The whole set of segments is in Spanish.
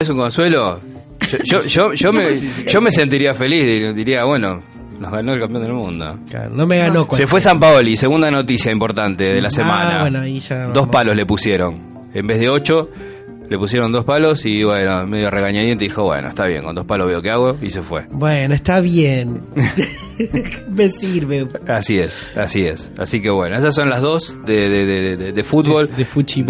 ¿Es un consuelo? Yo, yo, yo, yo me, yo me sentiría feliz, diría, bueno, nos ganó el campeón del mundo. Claro, no me ganó Se fue San Paoli, segunda noticia importante de la Ah, semana. bueno, ahí ya Dos palos le pusieron. En vez de ocho, le pusieron dos palos y bueno, medio regañadiente dijo, bueno, está bien, con dos palos veo qué hago y se fue. Bueno, está bien. me sirve. Así es, así es. Así que bueno, esas son las dos de, de, de, de- fútbol.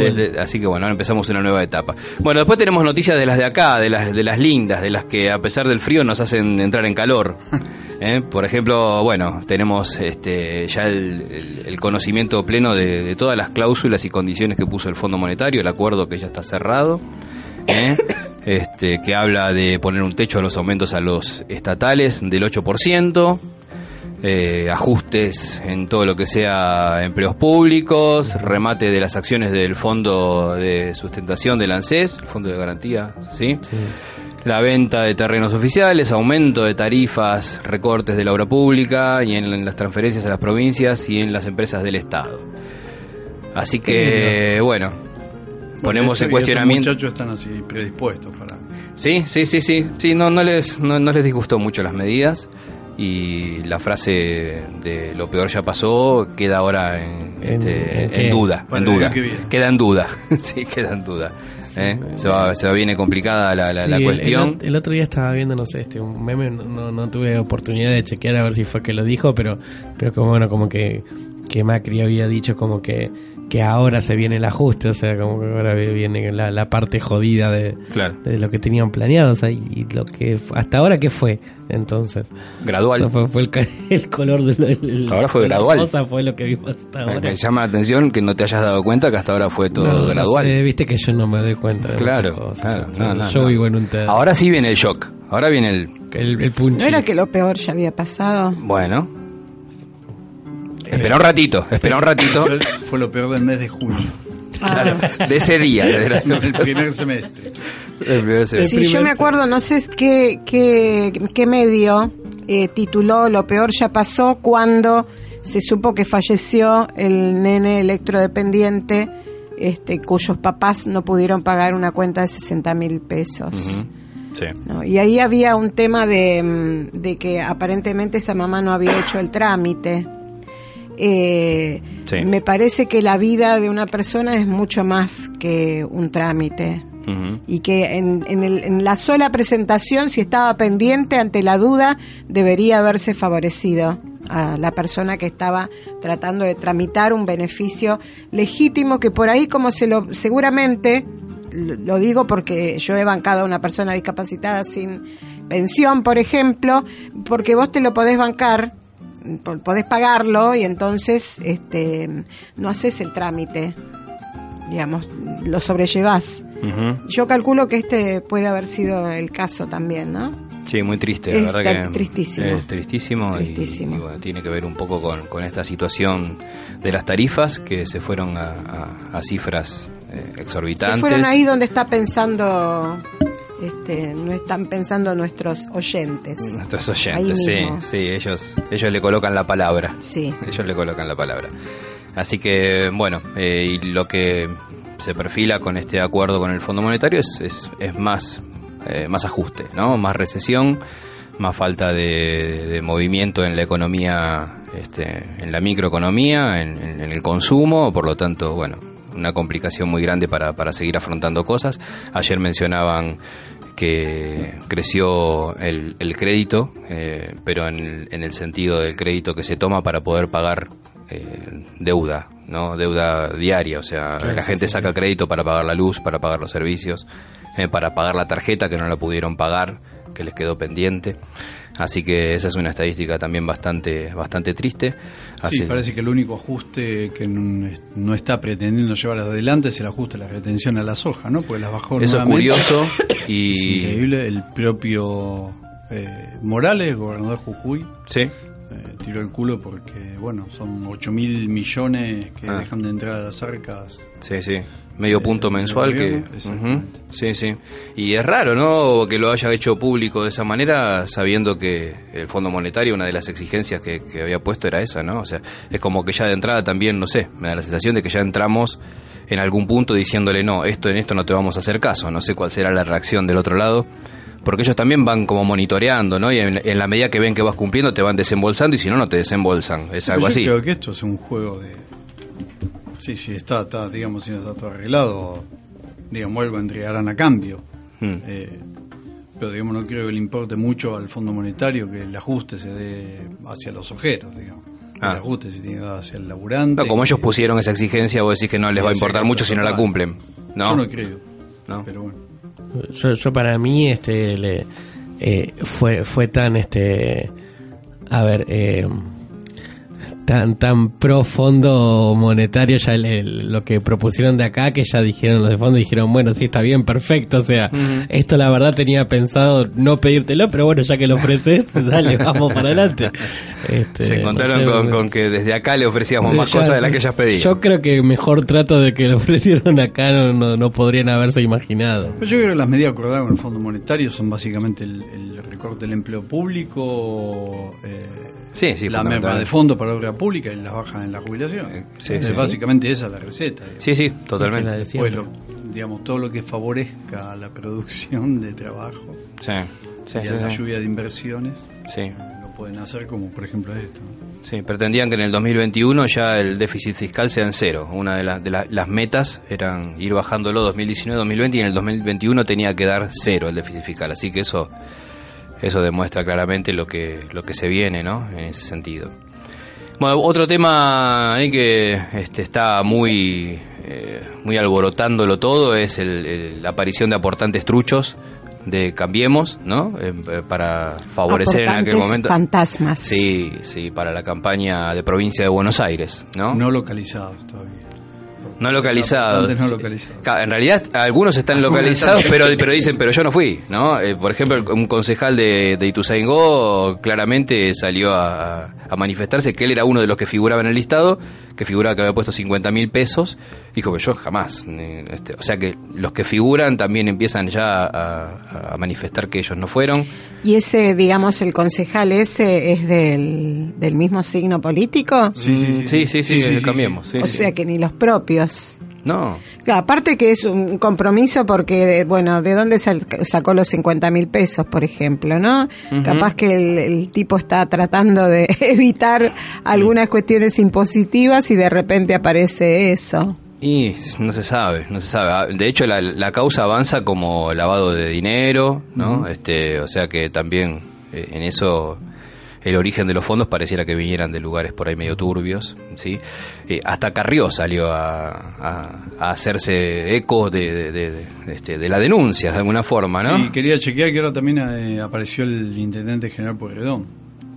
De- de- así que bueno, ahora empezamos una nueva etapa. Bueno, después tenemos noticias de las de acá, de las, de las lindas, de las que a pesar del frío nos hacen entrar en calor. ¿Eh? Por ejemplo, bueno, tenemos este, ya el, el- el conocimiento pleno de todas las cláusulas y condiciones que puso el Fondo Monetario, el acuerdo que ya está cerrado. ¿Eh? Este, que habla de poner un techo a los aumentos a los estatales del 8%, eh, ajustes en todo lo que sea empleos públicos, remate de las acciones del Fondo de Sustentación del ANSES, el Fondo de Garantía, ¿sí? La venta de terrenos oficiales, aumento de tarifas, recortes de la obra pública y en las transferencias a las provincias y en las empresas del Estado. Así que, bueno, ponemos en cuestionamiento... muchachos están así predispuestos para. Sí, sí, sí, sí. Sí, no, no, les, no, no les disgustó mucho las medidas y la frase de lo peor ya pasó queda ahora en, ¿En- este, en duda. El duda. que viene. Queda en duda. sí, queda en duda. ¿eh? Se, va, se va viene complicada la, la, Sí, la cuestión. El, el otro día estaba viendo, no sé, este, un meme, no, no, no tuve oportunidad de chequear a ver si fue que lo dijo, pero, pero como bueno, como que, que Macri había dicho como que, que ahora se viene el ajuste, o sea, como que ahora viene la, la parte jodida de, Claro. de lo que tenían planeado, o sea, y, lo que hasta ahora qué fue, entonces. Gradual. No fue, fue el, el color de la- el- Ahora fue la gradual. cosa fue lo que vimos hasta ahora. me llama la atención que no te hayas dado cuenta que hasta ahora fue todo No, no gradual. sé, Viste que yo no me doy cuenta de Claro, cosas, claro. o sea, no, no, yo no. vivo en un Ahora sí viene el shock. Ahora viene el. el, el punchi. ¿No era que lo peor ya había pasado? Bueno. Espera un ratito, espera un ratito. Fue, lo peor del mes de junio, Claro, de ese día. de la- el primer semestre. el primer semestre. Sí, yo me acuerdo, no sé qué, qué, qué medio eh, tituló Lo peor ya pasó cuando se supo que falleció el nene electrodependiente este, cuyos papás no pudieron pagar una cuenta de 60 mil pesos. Sí. ¿no? Y ahí había un tema de, mm, de que aparentemente esa mamá no había hecho el trámite. Eh, Sí. Me parece que la vida de una persona es mucho más que un trámite y que en, en el- en la sola presentación, si estaba pendiente ante la duda, debería haberse favorecido a la persona que estaba tratando de tramitar un beneficio legítimo que por ahí como se lo seguramente lo digo porque yo he bancado a una persona discapacitada sin pensión, por ejemplo, porque vos te lo podés bancar, podés pagarlo y entonces este no haces el trámite, digamos, lo sobrellevás. Ujú. Yo calculo que este puede haber sido el caso también, ¿no? Sí, muy triste, la Es verdad que tristísimo. es tristísimo, y- Tristísimo. Y, bueno, tiene que ver un poco con, con esta situación de las tarifas que se fueron a, a- a cifras eh, exorbitantes. Se fueron ahí donde está pensando, este, no están pensando nuestros oyentes. Nuestros oyentes, sí, sí, ellos, ellos le colocan la palabra. Sí. Ellos le colocan la palabra. Así que, bueno, eh, y lo que se perfila con este acuerdo con el Fondo Monetario es, es, es más, eh, más ajuste, ¿no? Más recesión, más falta de, de movimiento en la economía, este, en la microeconomía, en, en- en el consumo, por lo tanto, bueno, una complicación muy grande para, para seguir afrontando cosas. Ayer mencionaban que creció el, el crédito, eh, pero en, el- en el sentido del crédito que se toma para poder pagar eh, deuda, ¿no? Deuda diaria, o sea, la gente saca crédito para pagar la luz, para pagar los servicios, eh, para pagar la tarjeta que no la pudieron pagar, que les quedó pendiente. Así que esa es una estadística también bastante bastante triste. Así- Sí, parece que el único ajuste que no, está pretendiendo llevar adelante es el ajuste de la retención a la soja, ¿no? Porque las bajó Eso es nuevamente. curioso Es y increíble. El propio eh, Morales, gobernador de Jujuy, sí, eh, tiró el culo porque, bueno, son 8 mil millones que Ah. dejan de entrar a las arcas. sí, sí. Medio Eh, punto mensual que sí, sí. Y es raro, ¿no? Que lo haya hecho público de esa manera, sabiendo que el Fondo Monetario, una de las exigencias que, que había puesto era esa, ¿no? O sea, es como que ya de entrada también, no sé, me da la sensación de que ya entramos en algún punto diciéndole, no, esto en esto no te vamos a hacer caso. No sé cuál será la reacción del otro lado. Porque ellos también van como monitoreando, ¿no? Y en, en la medida que ven que vas cumpliendo, te van desembolsando y si no, no te desembolsan. Es Sí, algo pero así. Yo creo que esto es un juego de. Sí, sí, está, está digamos, si no está todo arreglado, digamos, algo entregarán a cambio. Mm. Eh, pero, digamos, no creo que le importe mucho al Fondo Monetario que el ajuste se dé hacia los ojeros, digamos. Ah. El ajuste se tiene que dar hacia el laburante. No, como ellos pusieron esa exigencia, vos decís que no les va a importar mucho si no la cumplen. ¿no? Yo no creo. No. Pero bueno. Yo, yo para mí este le, eh, fue fue tan este a ver eh, tan tan pro fondo monetario ya el- el- lo que propusieron de acá que ya dijeron los de fondo dijeron bueno sí está bien perfecto o sea esto la verdad tenía pensado no pedírtelo pero bueno ya que lo ofreces dale vamos para adelante. Este, Se encontraron no sé, con, con que desde acá le ofrecíamos más ya, cosas de las que ellas pedían. yo creo que mejor trato de que lo ofrecieron acá no, no, no podrían haberse imaginado. Pero yo creo que las medidas acordadas con el Fondo Monetario son básicamente el, el recorte del empleo público, eh, Sí, sí, la merma de fondo para obra pública y las bajas en la jubilación. Eh, sí, Es sí, sí. básicamente esa la receta. digamos. Sí, sí, La totalmente. de Después, lo- digamos, todo lo que favorezca la producción de trabajo Sí, sí, y sí, a la sí. lluvia de inversiones, Sí, lo pueden hacer como por ejemplo esto. sí, pretendían que en el 2021 ya el déficit fiscal sea en cero. Una de, las de la- las metas eran ir bajándolo 2019-2020 y en el 2021 tenía que dar cero el déficit fiscal. Así que eso eso demuestra claramente lo que lo que se viene, ¿no? En ese sentido. Bueno, otro tema ahí que este, está muy eh, muy alborotándolo todo es el- el- la aparición de aportantes truchos de Cambiemos, ¿no? Eh, eh, para favorecer en aquel momento. fantasmas. Sí, sí, para la campaña de provincia de Buenos Aires, ¿no? No localizados todavía. No localizados. No. Ca- En realidad, algunos están Algunos localizados, están- pero, pero dicen, pero yo no fui, ¿no? Eh, por ejemplo, un concejal de, de Ituzaingó claramente salió a, a manifestarse que él era uno de los que figuraba en el listado, que figuraba que había puesto 50 mil pesos. Dijo que yo jamás. ni- este, o sea que los que figuran también empiezan ya a, a manifestar que ellos no fueron. Y ese, digamos, el concejal ese es del, del mismo signo político. Sí, sí, sí. Sí, sí, sí, sí, sí, cambiemos. sí, o sí. sea que ni los propios. No, aparte que es un compromiso porque, bueno, ¿de dónde sacó los 50 mil pesos, por ejemplo, no? Capaz que el, el tipo está tratando de evitar algunas cuestiones impositivas y de repente aparece eso. Y no se sabe, no se sabe. Ah, De hecho, la, la causa avanza como lavado de dinero, ¿no? este, o sea que también eh, en eso el origen de los fondos pareciera que vinieran de lugares por ahí medio turbios, ¿sí? Eh, hasta Carrió salió a, a- a hacerse eco de, de- de- de- este, de la denuncia, de alguna forma, ¿no? Sí, quería chequear que ahora también eh, apareció el intendente general Pueyrredón.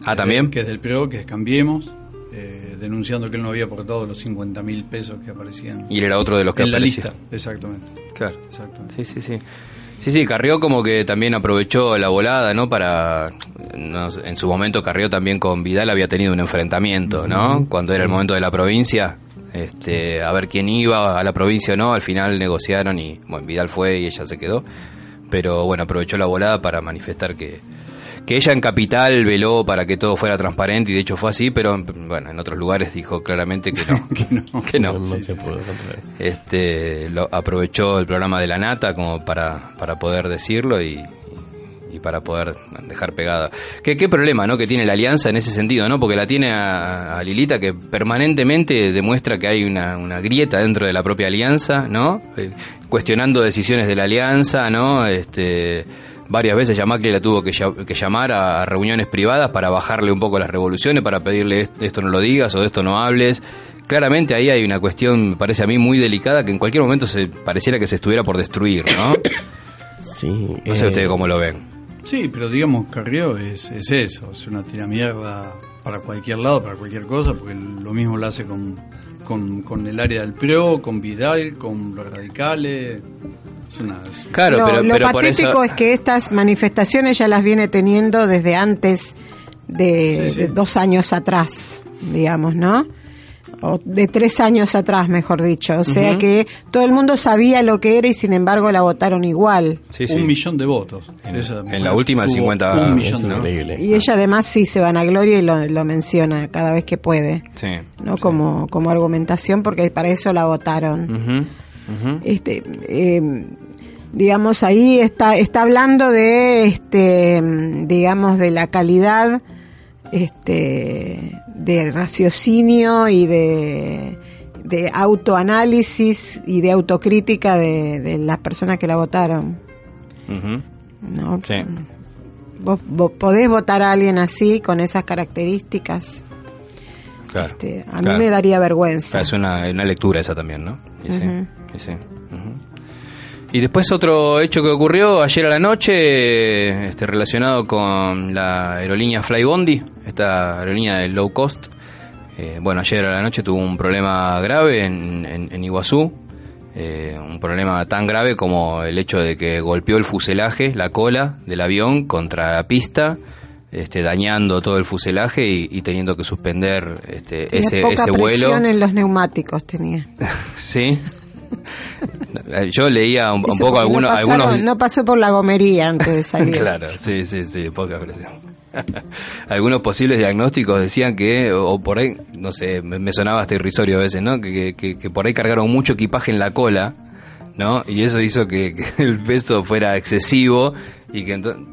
Ah, ¿también? Que es del PRO, que es Cambiemos, eh, denunciando que él no había aportado los 50 mil pesos que aparecían Y él era otro de los que en la aparecía. lista. Exactamente. Claro. exactamente. Sí, sí, sí. Sí, sí, Carrió como que también aprovechó la volada, ¿no? Para. no en su momento, Carrió también con Vidal había tenido un enfrentamiento, ¿no? Cuando era el momento de la provincia, este, a ver quién iba a la provincia o no. Al final negociaron y, bueno, Vidal fue y ella se quedó. Pero bueno, aprovechó la volada para manifestar que, que ella en Capital veló para que todo fuera transparente y de hecho fue así, pero bueno, en otros lugares dijo claramente que no. Que no. que no. no, se pudo controlar. Este, lo, aprovechó el programa de la Nata como para, para poder decirlo y, y para poder dejar pegada. ¿Qué, qué problema ¿no? que tiene la alianza en ese sentido? ¿no? Porque la tiene a, a Lilita que permanentemente demuestra que hay una, una grieta dentro de la propia alianza, ¿no? Eh, cuestionando decisiones de la alianza, ¿no? Este, varias veces ya Macri la tuvo que, que llamar a, a reuniones privadas para bajarle un poco las revoluciones, para pedirle "Est- esto no lo digas o de esto no hables. Claramente ahí hay una cuestión, me parece a mí, muy delicada que en cualquier momento se pareciera que se estuviera por destruir, ¿no? Sí, No sé eh, ustedes cómo lo ven. Sí, pero digamos, Carrió es, es eso, es una tiramierda para cualquier lado, para cualquier cosa, porque lo mismo lo hace con, con, con el área del PRO, con Vidal, con los radicales. Claro, lo pero, lo pero por patético eso... es que estas manifestaciones ya las viene teniendo desde antes de, Sí, sí. de dos años atrás, digamos, ¿no? O de tres años atrás, mejor dicho. O sea que todo el mundo sabía lo que era y sin embargo la votaron igual. Sí, sí. un millón de votos. En- Esa en la última, tuvo 50 Un millón Es de votos. increíble. Y ella además sí se vanagloria y lo, lo menciona cada vez que puede, Sí. ¿no? Como, como argumentación porque para eso la votaron. Este eh, digamos ahí está está hablando de este mm, digamos de la calidad este de raciocinio y de de autoanálisis y de autocrítica de, de las personas que la votaron. ¿no? Sí. ¿Vos, vos podés votar a alguien así con esas características Claro. Este, a claro. mí me daría vergüenza Es una, una lectura esa también, ¿no? Y sí, sí, ujú. Y después otro hecho que ocurrió ayer a la noche, este, relacionado con la aerolínea Flybondi, esta aerolínea de low cost. Eh, bueno, ayer a la noche tuvo un problema grave en, en- en Iguazú, eh, un problema tan grave como el hecho de que golpeó el fuselaje, la cola del avión contra la pista, este, dañando todo el fuselaje y, y teniendo que suspender este, Tenía ese, poca ese vuelo. presión en los neumáticos tenía Sí. Yo leía un, poco algunos... no, pasaron- algunos no pasó por la gomería antes de salir. claro, sí, sí, sí, poca presión. algunos posibles diagnósticos decían que, o por ahí, no sé, me, sonaba hasta irrisorio a veces, ¿no? Que, que- que- que por ahí cargaron mucho equipaje en la cola, ¿no? Y eso hizo que, que el peso fuera excesivo y que entonces...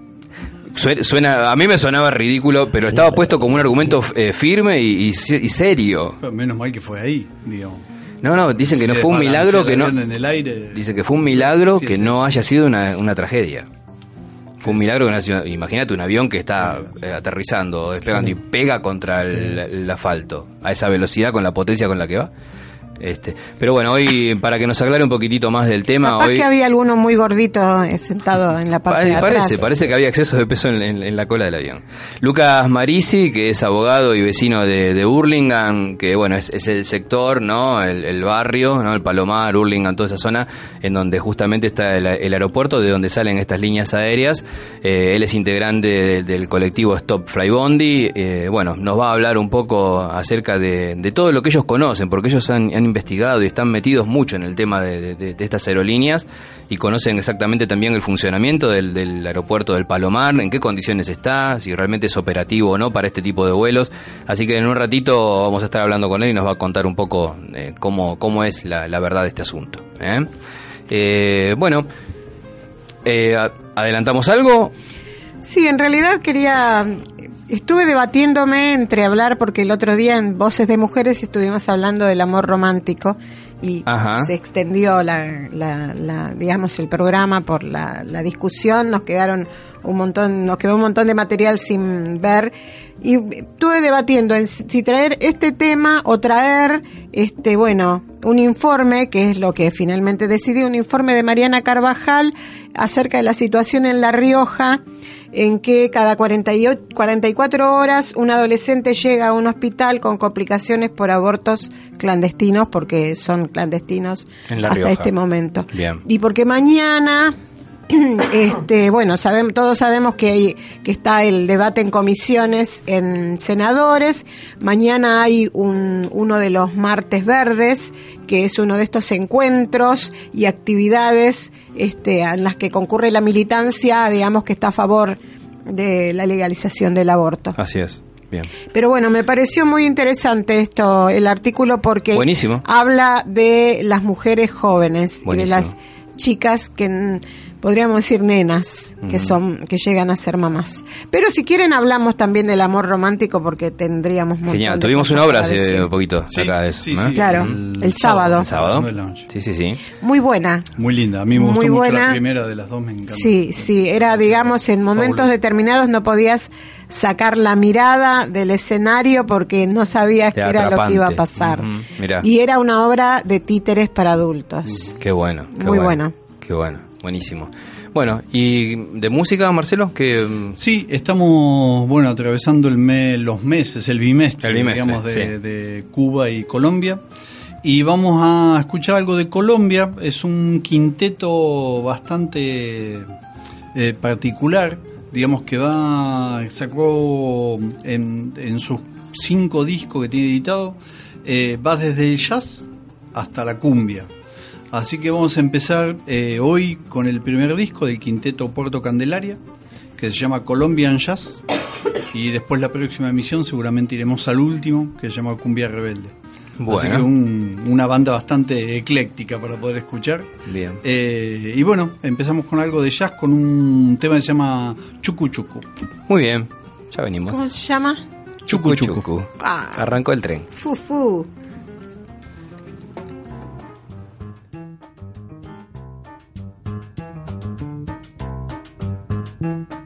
Suena, a mí me sonaba ridículo, pero estaba puesto como un argumento eh, firme y, y- y serio. Pero menos mal que fue ahí, digamos. No, no, dicen que no fue un milagro que no... en el aire. Dice que fue un milagro Sí, que sí. no haya sido una, una tragedia. Fue un milagro que no haya sido- Imagínate un avión que está eh, aterrizando, despegando y pega contra el, el asfalto a esa velocidad con la potencia con la que va. Este, pero bueno, hoy para que nos aclare un poquitito más del tema, Capaz hoy que había alguno muy gordito eh, sentado en la parte de atrás. parece, parece que había exceso de peso en, en- en la cola del avión. Lucas Marisi, que es abogado y vecino de, de Hurlingham, que bueno, es, es el sector, ¿no? El, el barrio, ¿no? El Palomar, Hurlingham, toda esa zona, en donde justamente está el, el aeropuerto de donde salen estas líneas aéreas. Eh, él es integrante de- del colectivo Stop Fly Bondi. Eh, bueno, nos va a hablar un poco acerca de, de todo lo que ellos conocen, porque ellos han, han investigado y están metidos mucho en el tema de, estas aerolíneas y conocen exactamente también el funcionamiento del, aeropuerto del Palomar, en qué condiciones está, si realmente es operativo o no para este tipo de vuelos. Así que en un ratito vamos a estar hablando con él y nos va a contar un poco eh, cómo, cómo es la, verdad de este asunto. ¿eh? Eh, bueno, eh, ¿adelantamos algo? Sí, en realidad quería. Estuve debatiéndome entre hablar, porque el otro día en Voces de Mujeres estuvimos hablando del amor romántico y Ajá. se extendió, la, la- la- digamos, el programa por la, la discusión. Nos quedaron un montón, nos quedó un montón de material sin ver y estuve debatiendo en si traer este tema o traer, este, bueno, un informe que es lo que finalmente decidí, un informe de Mariana Carvajal acerca de la situación en La Rioja en que cada 48 44 horas un adolescente llega a un hospital con complicaciones por abortos clandestinos, porque son clandestinos hasta Rioja. este momento. Bien. Y porque mañana, este, bueno, sabemos, todos sabemos que, hay, que está el debate en comisiones en senadores. Mañana hay un, uno de los martes verdes, que es uno de estos encuentros y actividades este, en las que concurre la militancia, digamos que está a favor de la legalización del aborto. Así es. Bien. Pero bueno, me pareció muy interesante esto, el artículo, porque Buenísimo. habla de las mujeres jóvenes y de las chicas que podríamos decir nenas que son que llegan a ser mamás. Pero si quieren hablamos también del amor romántico porque tendríamos Genial. Tuvimos una obra hace un poquito Sí, acá de eso. sí, ¿no? sí, Claro, el sábado. ¿El sábado? Sí, sí, sí. Muy buena. Muy linda. A mí me gustó Muy mucho buena. la primera de las dos, me. Sí, sí, era, digamos, en momentos Fabuloso. determinados no podías sacar la mirada del escenario porque no sabías qué Era lo que iba a pasar. Mirá. Y era una obra de títeres para adultos. Qué bueno. Qué Muy bueno. Qué bueno. Buenísimo. Bueno, ¿y de música, Marcelo? que mm, Sí, estamos, bueno, atravesando el mes, los meses, el bimestre, El bimestre, digamos, de, sí. de Cuba y Colombia. Y vamos a escuchar algo de Colombia. Es un quinteto bastante eh, particular, digamos que va, sacó en, en sus cinco discos que tiene editado, eh, va desde el jazz hasta la cumbia. Así que vamos a empezar eh, hoy con el primer disco del quinteto Puerto Candelaria, que se llama Colombian Jazz. Y después la próxima emisión seguramente iremos al último, que se llama Cumbia Rebelde. Así Bueno. que un- una banda bastante ecléctica para poder escuchar. Bien. Eh, y bueno, empezamos con algo de jazz, con un tema que se llama Chucu Chucu. Muy bien, ya venimos. ¿Cómo se llama? Chucu Chucu. Ah. Arrancó el tren. Fu Mm-hmm.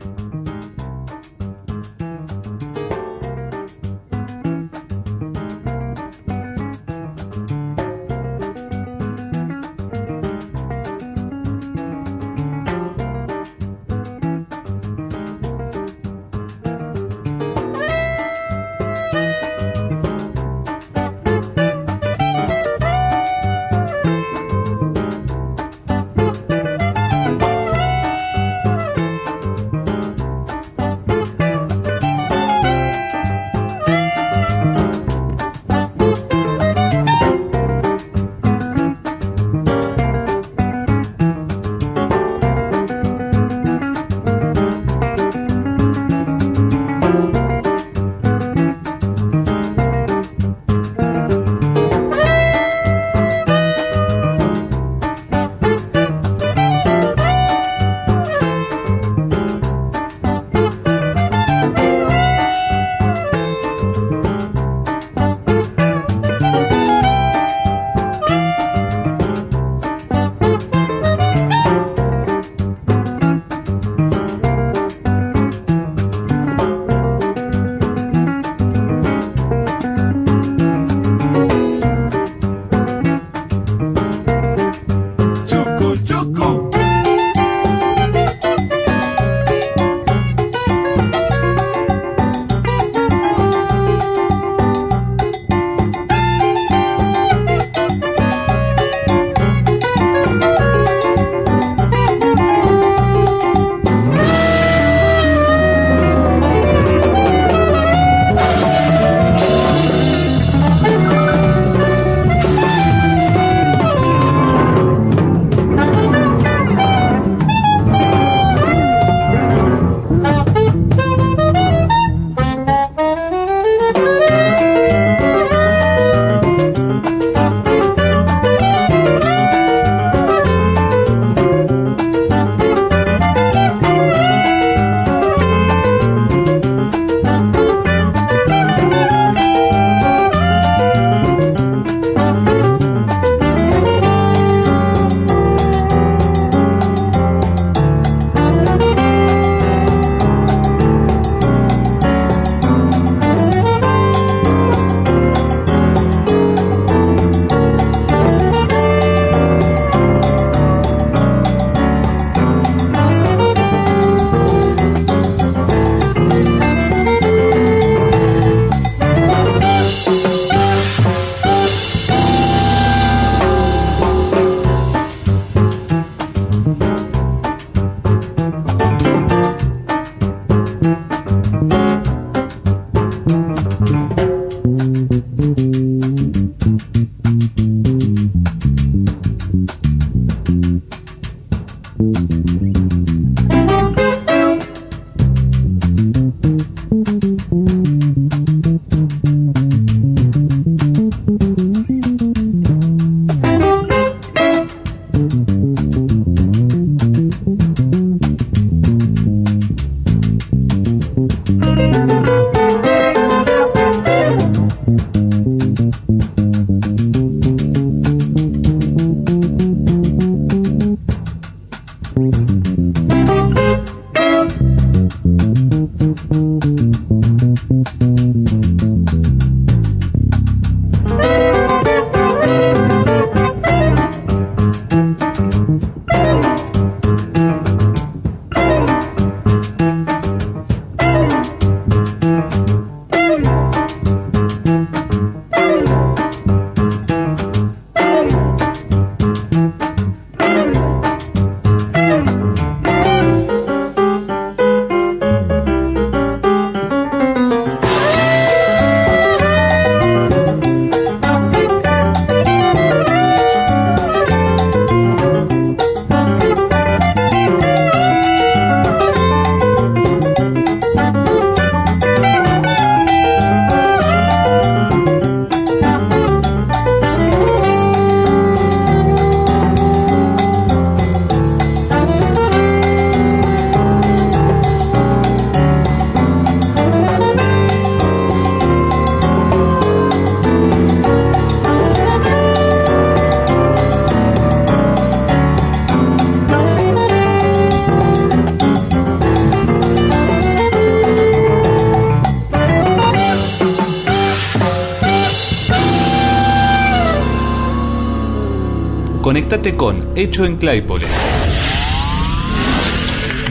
Conectate con Hecho en Claypole.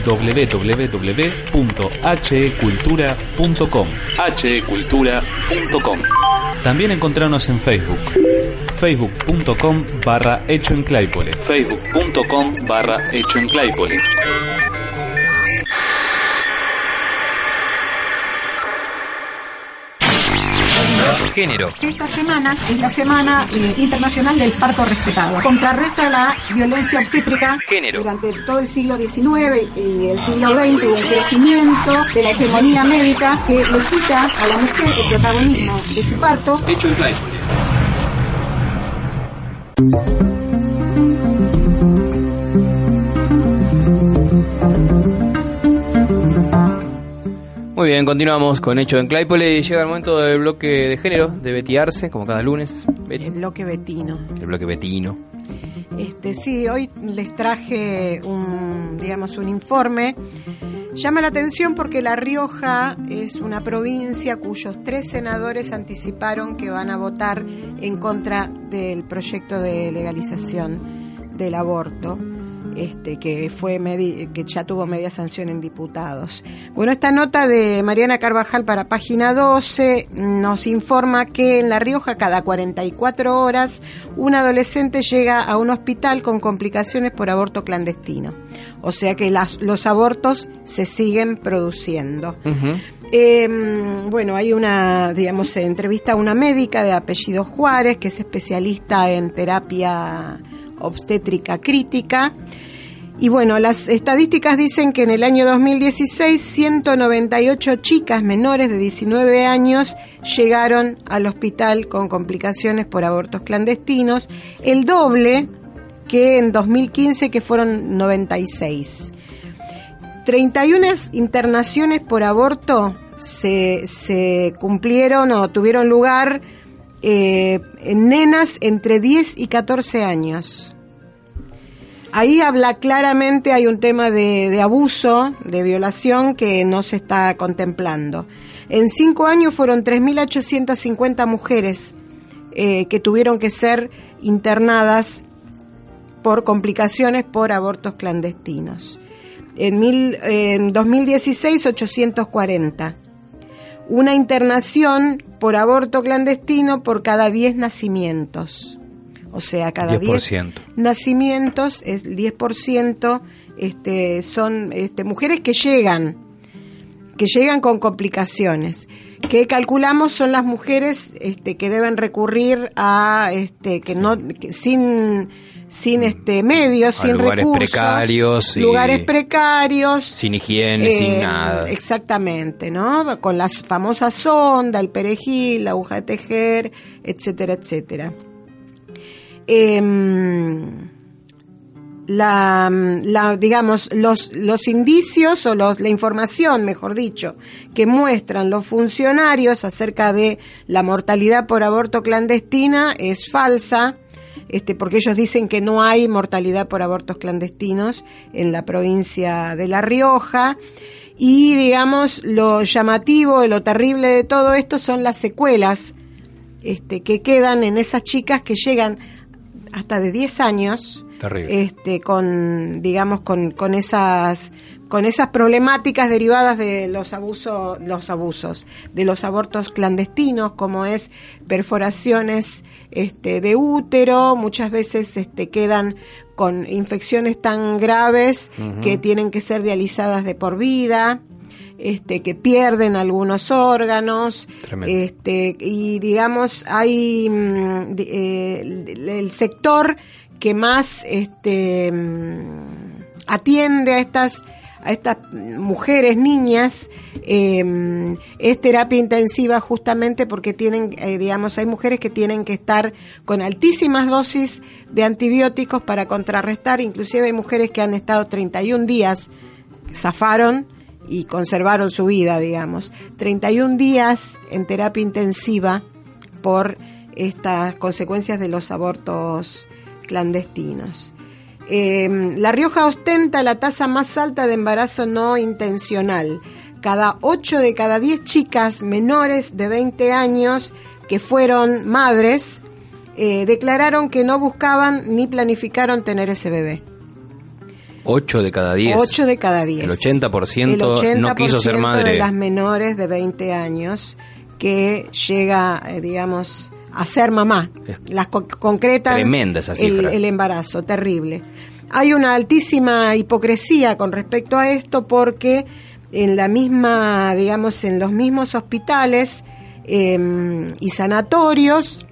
www.hecultura.com hecultura.com También encontrarnos en Facebook facebook.com barra Hecho en Claypole. Facebook.com barra Hecho en Claypole Género. Esta semana es la Semana eh, Internacional del Parto Respetado. Contrarresta la violencia obstétrica. Género. Durante todo el siglo XIX y el siglo XX hubo un crecimiento de la hegemonía médica que le quita a la mujer el protagonismo de su parto. Hecho en. Muy bien, continuamos con Hecho en Claypole y llega el momento del bloque de género, de betiarse, como cada lunes. Betty. El bloque betino. El bloque betino. Este, sí, hoy les traje un, digamos, un informe. Llama la atención porque La Rioja es una provincia cuyos tres senadores anticiparon que van a votar en contra del proyecto de legalización del aborto. Este, que fue medi- que ya tuvo media sanción en diputados. Bueno, esta nota de Mariana Carvajal para página 12 nos informa que en La Rioja cada 44 horas un adolescente llega a un hospital con complicaciones por aborto clandestino. O sea que las- los abortos se siguen produciendo. Eh, bueno, hay una, digamos, se entrevista a una médica de apellido Juárez, que es especialista en terapia obstétrica crítica. Y bueno, las estadísticas dicen que en el año 2016 198 chicas menores de 19 años llegaron al hospital con complicaciones por abortos clandestinos, el doble que en 2015 que fueron 96. 31 internaciones por aborto se, cumplieron o tuvieron lugar eh, en nenas entre 10 y 14 años. Ahí habla claramente, hay un tema de, abuso, de violación que no se está contemplando. En cinco años fueron 3.850 mujeres eh, que tuvieron que ser internadas por complicaciones por abortos clandestinos. En, mil, en 2016, 840. Una internación por aborto clandestino por cada 10 nacimientos. O sea, cada 10 10%. nacimientos, es el 10%, este, son este, mujeres que llegan, que llegan con complicaciones. Que calculamos son las mujeres este, que deben recurrir a, este, que no, que sin, sin este medios, A sin lugares recursos, precarios lugares precarios, Sin higiene, sin eh, nada. Exactamente, ¿no? Con las famosas sonda, el perejil, la aguja de tejer, etcétera, etcétera. Em, la, la, digamos, los, los indicios o los, la información, mejor dicho, que muestran los funcionarios acerca de la mortalidad por aborto clandestina es falsa, este, porque ellos dicen que no hay mortalidad por abortos clandestinos en la provincia de La Rioja. Y digamos, lo llamativo, lo terrible de todo esto son las secuelas este, que quedan en esas chicas que llegan hasta de 10 años Terrible. este con digamos con, con esas con esas problemáticas derivadas de los abusos los abusos de los abortos clandestinos como es perforaciones este de útero muchas veces este quedan con infecciones tan graves que tienen que ser dializadas de por vida este que pierden algunos órganos Tremendo. este y digamos hay mm, eh, el, el sector que más este mm, atiende a estas a estas mujeres niñas eh, es terapia intensiva justamente porque tienen eh, digamos hay mujeres que tienen que estar con altísimas dosis de antibióticos para contrarrestar inclusive hay mujeres que han estado 31 días zafaron y conservaron su vida, digamos. 31 días en terapia intensiva por estas consecuencias de los abortos clandestinos. Eh, la Rioja ostenta la tasa más alta de embarazo no intencional. Cada 8 de cada 10 chicas menores de 20 años que fueron madres eh, declararon que no buscaban ni planificaron tener ese bebé. 8 de cada 10. 8 de cada 10. El 80%, El 80% no quiso ser madre. de las menores de 20 años que llega, eh, digamos, a ser mamá. Las co- concretan tremenda esa el, cifra. el embarazo, terrible. Hay una altísima hipocresía con respecto a esto porque en la misma, digamos, en los mismos hospitales eh, y sanatorios,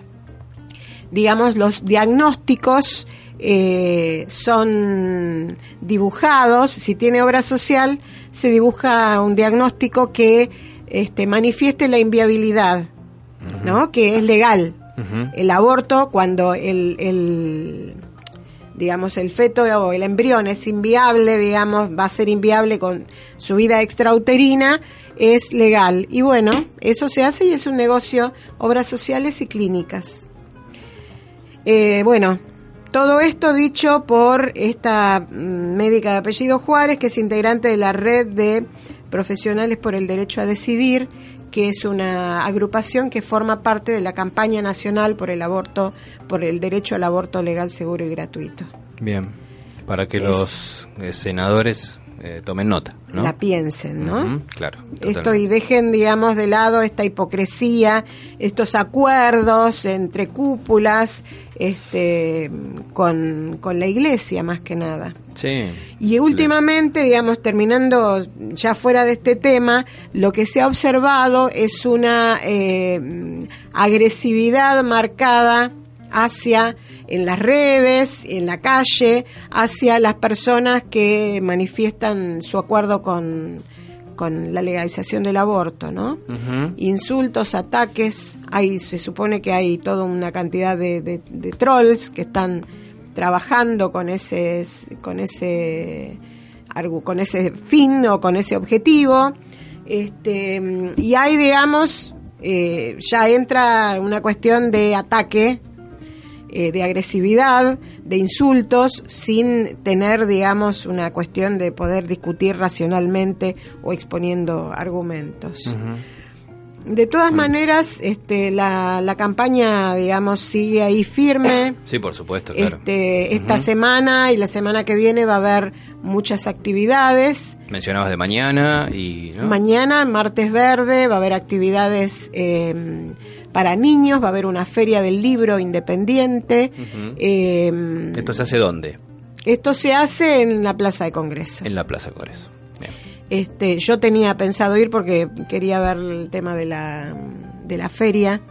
digamos, los diagnósticos eh, son dibujados, si tiene obra social, se dibuja un diagnóstico que este, manifieste la inviabilidad, ¿no? Que es legal. El aborto, cuando el, el, digamos, el feto o el embrión es inviable, digamos, va a ser inviable con su vida extrauterina, es legal. Y bueno, eso se hace y es un negocio, obras sociales y clínicas. Eh, bueno, todo esto dicho por esta médica de apellido Juárez, que es integrante de la red de profesionales por el derecho a decidir, que es una agrupación que forma parte de la campaña nacional por el aborto, por el derecho al aborto legal, seguro y gratuito. Bien. Para que Es- los senadores eh, tomen nota, ¿no? La piensen, ¿no? Claro. Esto y dejen, digamos, de lado esta hipocresía, estos acuerdos entre cúpulas, este, con, con la iglesia más que nada. Sí. Y últimamente, digamos, terminando ya fuera de este tema, lo que se ha observado es una eh, agresividad marcada hacia en las redes, en la calle, hacia las personas que manifiestan su acuerdo con, con la legalización del aborto, ¿no? Insultos, ataques, hay, se supone que hay toda una cantidad de, de- de trolls que están trabajando con ese, con ese, con ese fin o con ese objetivo, este, y hay, digamos, eh, ya entra una cuestión de ataque, eh, de agresividad, de insultos, sin tener, digamos, una cuestión de poder discutir racionalmente o exponiendo argumentos. De todas maneras, este, la, la campaña, digamos, sigue ahí firme. Sí, por supuesto, claro. Este, esta semana y la semana que viene va a haber muchas actividades. Mencionabas de mañana y... ¿no? Mañana, martes verde, va a haber actividades eh, para niños, va a haber una feria del libro independiente. Eh, ¿Esto se hace dónde? esto se hace en la Plaza de Congreso. En la Plaza Congreso. Bien. Este, yo tenía pensado ir porque quería ver el tema de la, de la feria,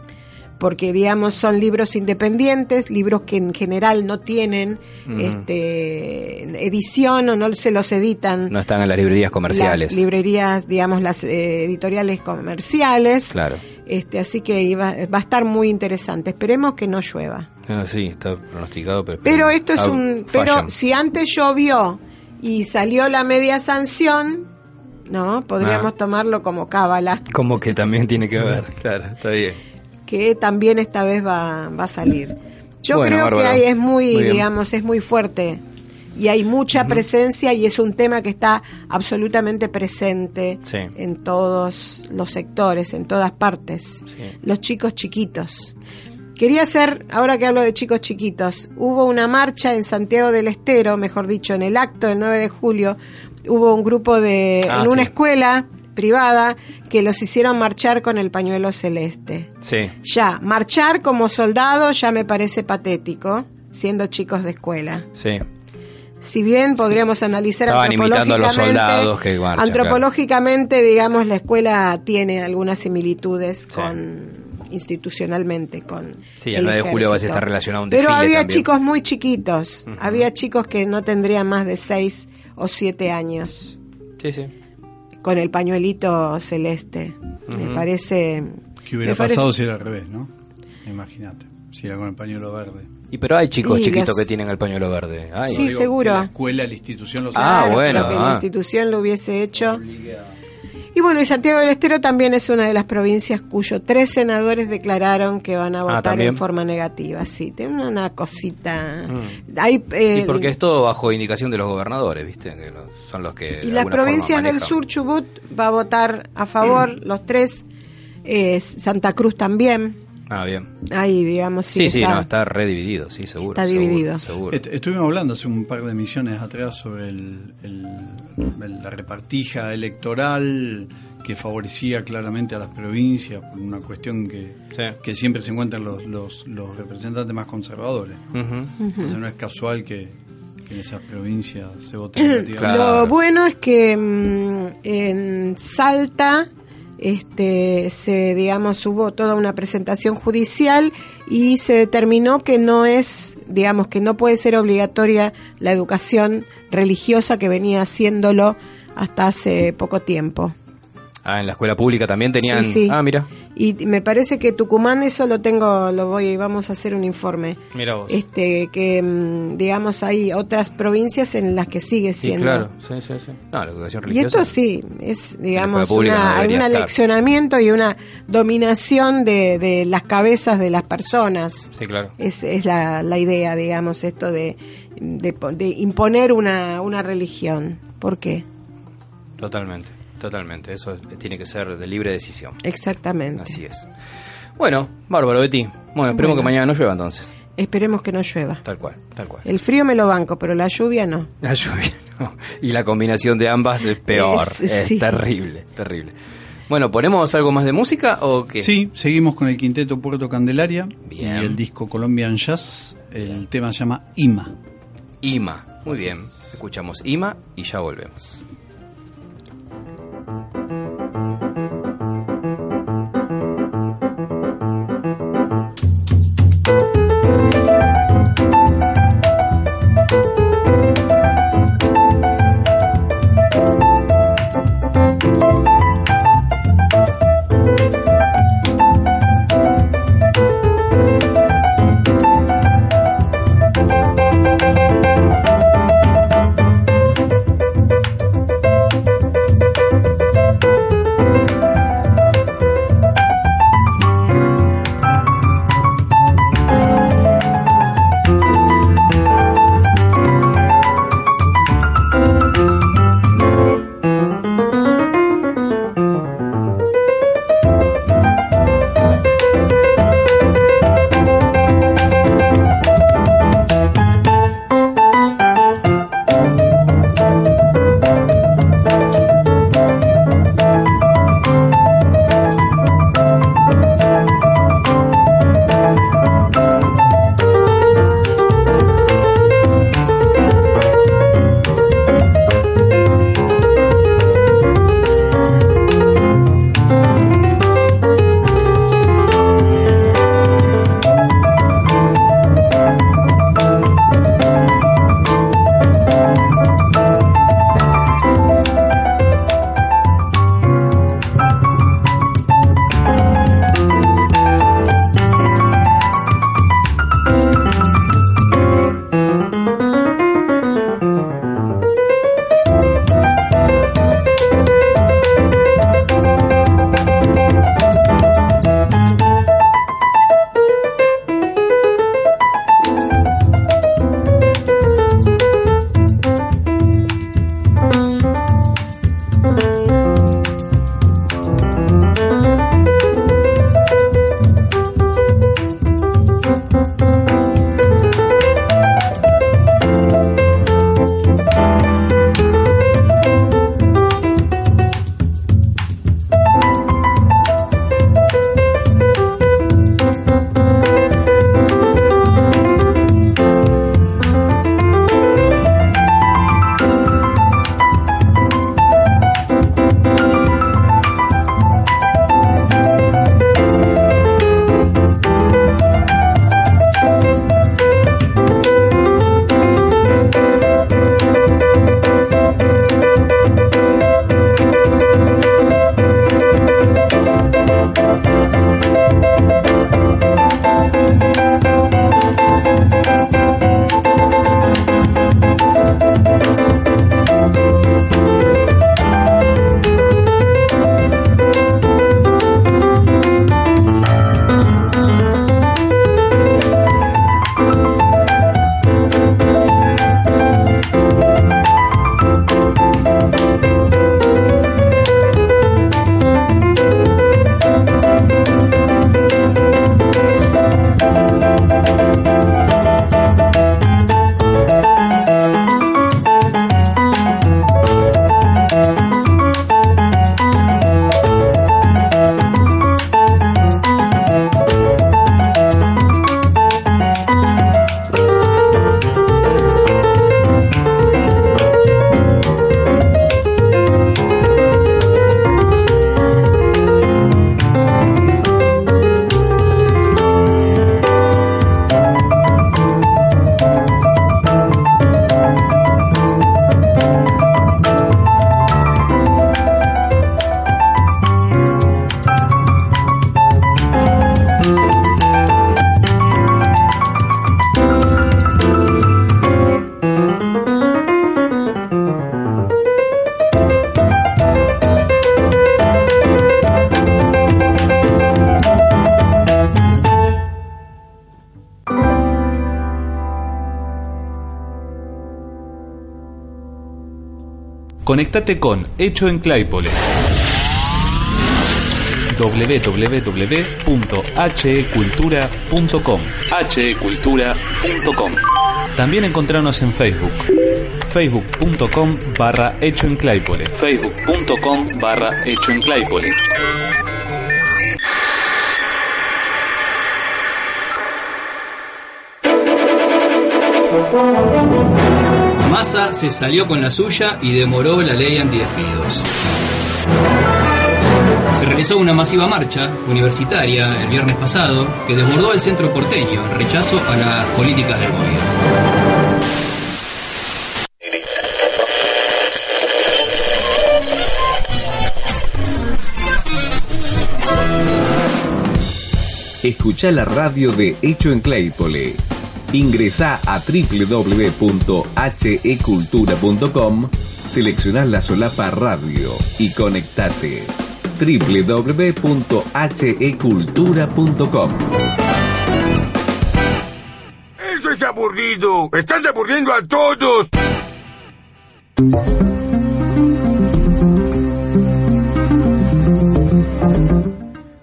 porque digamos son libros independientes, libros que en general no tienen este, edición o no se los editan No están en las librerías comerciales. las librerías, digamos las eh, editoriales comerciales. Claro. Este, así que iba- va a estar muy interesante. Esperemos que no llueva. Ah, sí, está pronosticado, pero... Pero esto es Ah, un. Pero si antes llovió y salió la media sanción, ¿no? Podríamos Ah. tomarlo como cábala, Como que también tiene que ver, claro, está bien. que también esta vez va, va a salir. Yo Bueno, creo que ahí es muy, digamos, es muy fuerte. Y hay mucha presencia y es un tema que está absolutamente presente Sí. en todos los sectores, en todas partes. Sí. Los chicos chiquitos. Quería hacer, ahora que hablo de chicos chiquitos, hubo una marcha en Santiago del Estero, mejor dicho, en el acto del 9 de julio, hubo un grupo de, Ah, en una sí. escuela privada, que los hicieron marchar con el pañuelo celeste. Sí, Ya, marchar como soldados ya me parece patético, siendo chicos de escuela. sí. Si bien podríamos analizar Estaban imitando a los antropológicamente- soldados que marchan, antropológicamente, digamos, la escuela tiene algunas similitudes Sí. con institucionalmente con Sí, el 9 de julio va a estar relacionado a un pero había también. chicos muy chiquitos había chicos que no tendrían más de 6 o 7 años Sí, sí. con el pañuelito celeste me Ujú. parece ¿Qué hubiera me parece- pasado si era al revés, no? Imagínate, si era con el pañuelo verde. Y pero hay chicos Y chiquitos los- que tienen el pañuelo verde. Ay, Sí, Digo, seguro. que La escuela, la institución los Ah, Claro, bueno, que ah. la institución lo hubiese hecho Y bueno, y Santiago del Estero también es una de las provincias cuyos tres senadores declararon que van a votar Ah, ¿también? en forma negativa. Sí, tiene una cosita. Mm. Hay, eh, y porque es todo bajo indicación de los gobernadores, ¿viste? Que los- son los que. y de las provincias del sur, Chubut va a votar a favor, Mm. los tres. eh, Santa Cruz también. Ah, bien. Ahí, digamos, sí. Sí, sí, está- no, está redividido, sí, seguro. Está seguro, dividido. Seguro. Est- Estuvimos hablando hace un par de emisiones atrás sobre el- el- el- la repartija electoral que favorecía claramente a las provincias por una cuestión que, Sí. que siempre se encuentran los, los, los representantes más conservadores. Entonces no es casual que, que en esas provincias se vote. Claro. Lo bueno es que mm, en Salta este se digamos hubo toda una presentación judicial y se determinó que no es digamos que no puede ser obligatoria la educación religiosa que venía haciéndolo hasta hace poco tiempo. Ah, en la escuela pública también tenían. Sí, sí. Ah, mira. Y me parece que Tucumán eso lo tengo, lo voy, vamos a hacer un informe. Mira vos. Este, que mm, digamos hay otras provincias en las que sigue Sí, siendo. claro. Sí, sí, sí. No, la educación Y esto sí, es digamos una, no un aleccionamiento y una dominación de, de las cabezas de las personas. Sí, claro. Es, es la, la idea, digamos, esto de, de, de imponer una, una religión. ¿Por qué? Totalmente. Totalmente. Eso es- tiene que ser de libre decisión. Exactamente. Así es. Bueno, bárbaro, Betty. Bueno, esperemos Bueno. que mañana no llueva entonces. Esperemos que no llueva. Tal cual, tal cual. El frío me lo banco, pero la lluvia no. La lluvia, no. Y la combinación de ambas es peor. Es- Es, sí. terrible, terrible. Bueno, ¿ponemos algo más de música o qué? Sí, seguimos con el quinteto Puerto Candelaria Bien. y el disco Colombian Jazz. El tema se llama Ima. Ima. Muy bien. Escuchamos Ima y ya volvemos. Conectate con Hecho en Claypole. www.hecultura.com hecultura.com También encontrarnos en Facebook facebook.com barra Hecho en Claypole. Facebook.com barra Hecho en Claypole Massa se salió con la suya y demoró la ley antidespidos. Se realizó una masiva marcha universitaria el viernes pasado que desbordó el centro porteño en rechazo a las políticas del gobierno. Escucha la radio de Hecho en Claypole. Ingresa a www.hecultura.com, selecciona la solapa radio y conectate www.hecultura.com. Eso es aburrido. Estás aburriendo a todos.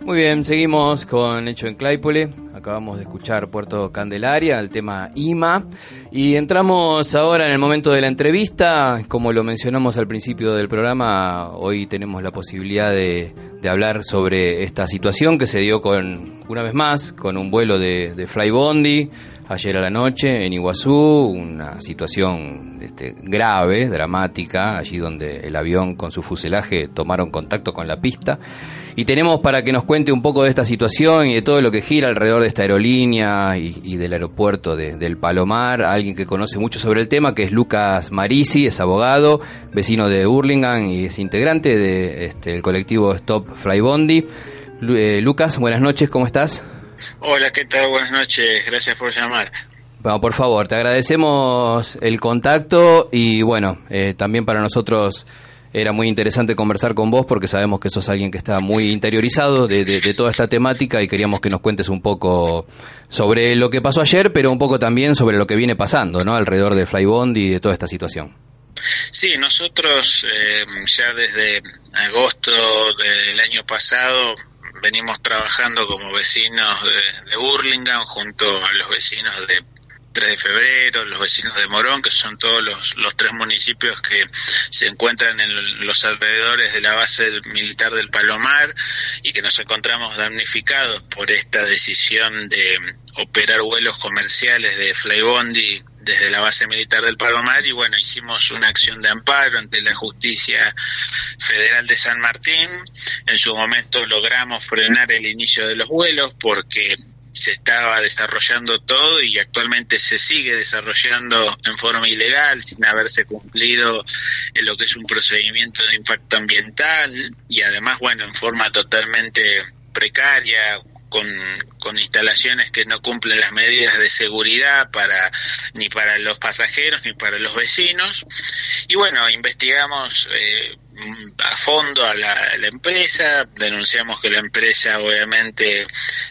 Muy bien, seguimos con Hecho en Claypole. Acabamos de escuchar Puerto Candelaria, el tema IMA. Y entramos ahora en el momento de la entrevista. Como lo mencionamos al principio del programa, hoy tenemos la posibilidad de, hablar sobre esta situación que se dio con, una vez más, con un vuelo de, de Flybondi ayer a la noche en Iguazú, una situación este, grave, dramática, allí donde el avión con su fuselaje tomaron contacto con la pista. Y tenemos para que nos cuente un poco de esta situación y de todo lo que gira alrededor de esta aerolínea y, del aeropuerto de, del Palomar, alguien que conoce mucho sobre el tema, que es Lucas Marisi, es abogado, vecino de Burlingame y es integrante del de, este, colectivo Stop Flybondi. Eh, Lucas, buenas noches, ¿cómo estás? Hola, ¿qué tal? Buenas noches, gracias por llamar. Bueno, por favor, te agradecemos el contacto y bueno, eh, también para nosotros era muy interesante conversar con vos porque sabemos que sos alguien que está muy interiorizado de, de- de toda esta temática y queríamos que nos cuentes un poco sobre lo que pasó ayer, pero un poco también sobre lo que viene pasando, ¿no? Alrededor de Flybond y de toda esta situación. Sí, nosotros eh, ya desde agosto del año pasado venimos trabajando como vecinos de, Burlingame junto a los vecinos de 3 de febrero, los vecinos de Morón, que son todos los, los tres municipios que se encuentran en los alrededores de la base militar del Palomar y que nos encontramos damnificados por esta decisión de operar vuelos comerciales de Flybondi desde la base militar del Palomar y bueno, hicimos una acción de amparo ante la justicia federal de San Martín. En su momento logramos frenar el inicio de los vuelos porque se estaba desarrollando todo y actualmente se sigue desarrollando en forma ilegal sin haberse cumplido en lo que es un procedimiento de impacto ambiental y además, bueno, en forma totalmente precaria, con, con, instalaciones que no cumplen las medidas de seguridad para ni para los pasajeros ni para los vecinos. Y bueno investigamos eh, a fondo a la, empresa. Denunciamos que la empresa obviamente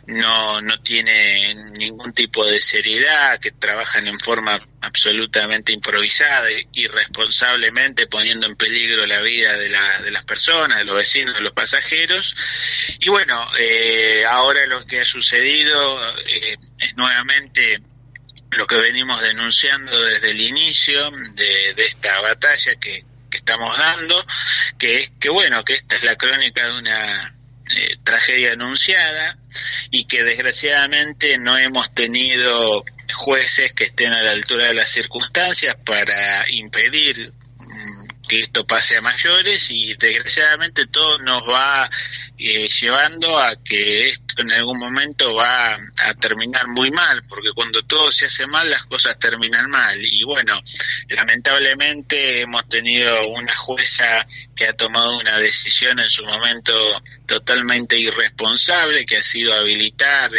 no no tiene ningún tipo de seriedad que trabajan en forma absolutamente improvisada irresponsablemente poniendo en peligro la vida de, la, de las personas de los vecinos de los pasajeros. Y bueno eh, ahora lo que ha sucedido eh, es nuevamente lo que venimos denunciando desde el inicio de esta batalla que, que, estamos dando, que es que bueno, que esta es la crónica de una eh, tragedia anunciada y que desgraciadamente no hemos tenido jueces que estén a la altura de las circunstancias para impedir que esto pase a mayores y desgraciadamente todo nos va eh, llevando a que esto en algún momento va a terminar muy mal, porque cuando todo se hace mal las cosas terminan mal. Y bueno, lamentablemente hemos tenido una jueza que ha tomado una decisión en su momento totalmente irresponsable, que ha sido habilitar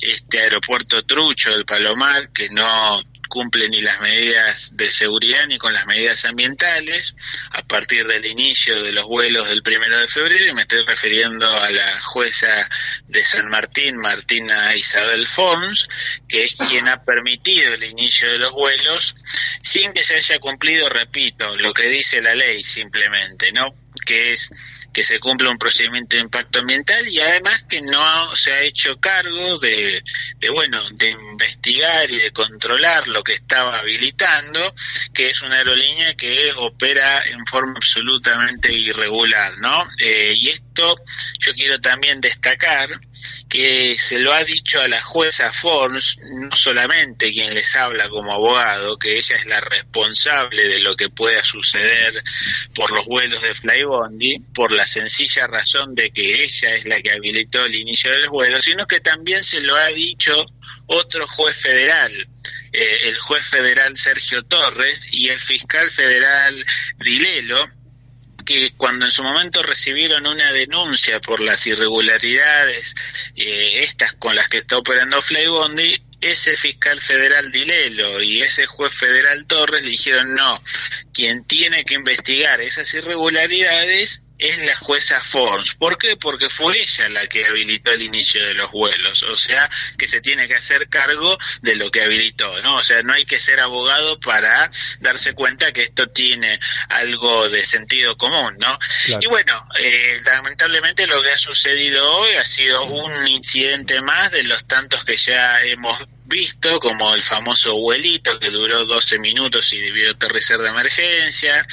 este aeropuerto trucho del Palomar, que no cumple ni las medidas de seguridad ni con las medidas ambientales a partir del inicio de los vuelos del primero de febrero y me estoy refiriendo a la jueza de San Martín, Martina Isabel Fons, que es quien ha permitido el inicio de los vuelos sin que se haya cumplido, repito, lo que dice la ley simplemente, ¿no? Que es que se cumpla un procedimiento de impacto ambiental y además que no se ha hecho cargo de, de, bueno de investigar y de controlar lo que estaba habilitando que es una aerolínea que opera en forma absolutamente irregular no eh, y esto yo quiero también destacar que se lo ha dicho a la jueza Forns, no solamente quien les habla como abogado, que ella es la responsable de lo que pueda suceder por los vuelos de Flybondi, por la sencilla razón de que ella es la que habilitó el inicio de los vuelos, sino que también se lo ha dicho otro juez federal, eh, el juez federal Sergio Torres y el fiscal federal Dilelo, que cuando en su momento recibieron una denuncia por las irregularidades eh, estas con las que está operando Flybondi, ese fiscal federal Dilelo y ese juez federal Torres le dijeron no, quien tiene que investigar esas irregularidades es la jueza Forns. ¿Por qué? Porque fue ella la que habilitó el inicio de los vuelos. O sea, que se tiene que hacer cargo de lo que habilitó, ¿no? O sea, no hay que ser abogado para darse cuenta que esto tiene algo de sentido común, ¿no? Y bueno, eh, lamentablemente lo que ha sucedido hoy ha sido un incidente más de los tantos que ya hemos visto, como el famoso vuelito que duró 12 minutos y debió aterrizar de emergencia,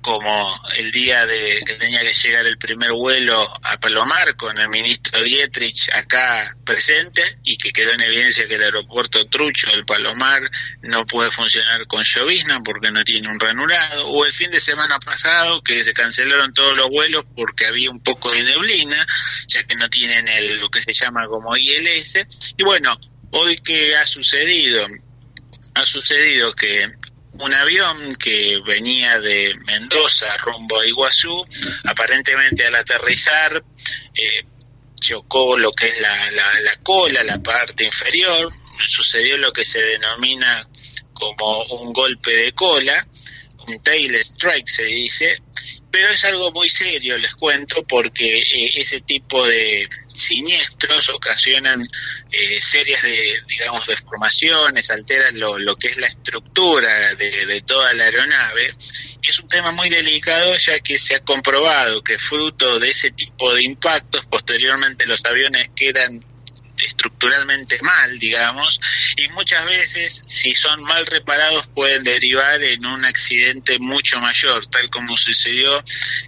como el día de que tenía que llegar el primer vuelo a Palomar con el ministro Dietrich acá presente y que quedó en evidencia que el aeropuerto trucho del Palomar no puede funcionar con llovizna porque no tiene un ranurado, o el fin de semana pasado que se cancelaron todos los vuelos porque había un poco de neblina, ya que no tienen el, lo que se llama como ILS, y bueno, hoy qué ha sucedido, ha sucedido que un avión que venía de Mendoza rumbo a Iguazú, aparentemente al aterrizar eh, chocó lo que es la, la, la cola, la parte inferior, sucedió lo que se denomina como un golpe de cola, un tail strike se dice, pero es algo muy serio, les cuento, porque eh, ese tipo de siniestros ocasionan eh, series de, digamos, deformaciones, alteran lo, lo que es la estructura de, de toda la aeronave. Y es un tema muy delicado ya que se ha comprobado que fruto de ese tipo de impactos, posteriormente los aviones quedan estructuralmente mal, digamos, y muchas veces, si son mal reparados, pueden derivar en un accidente mucho mayor, tal como sucedió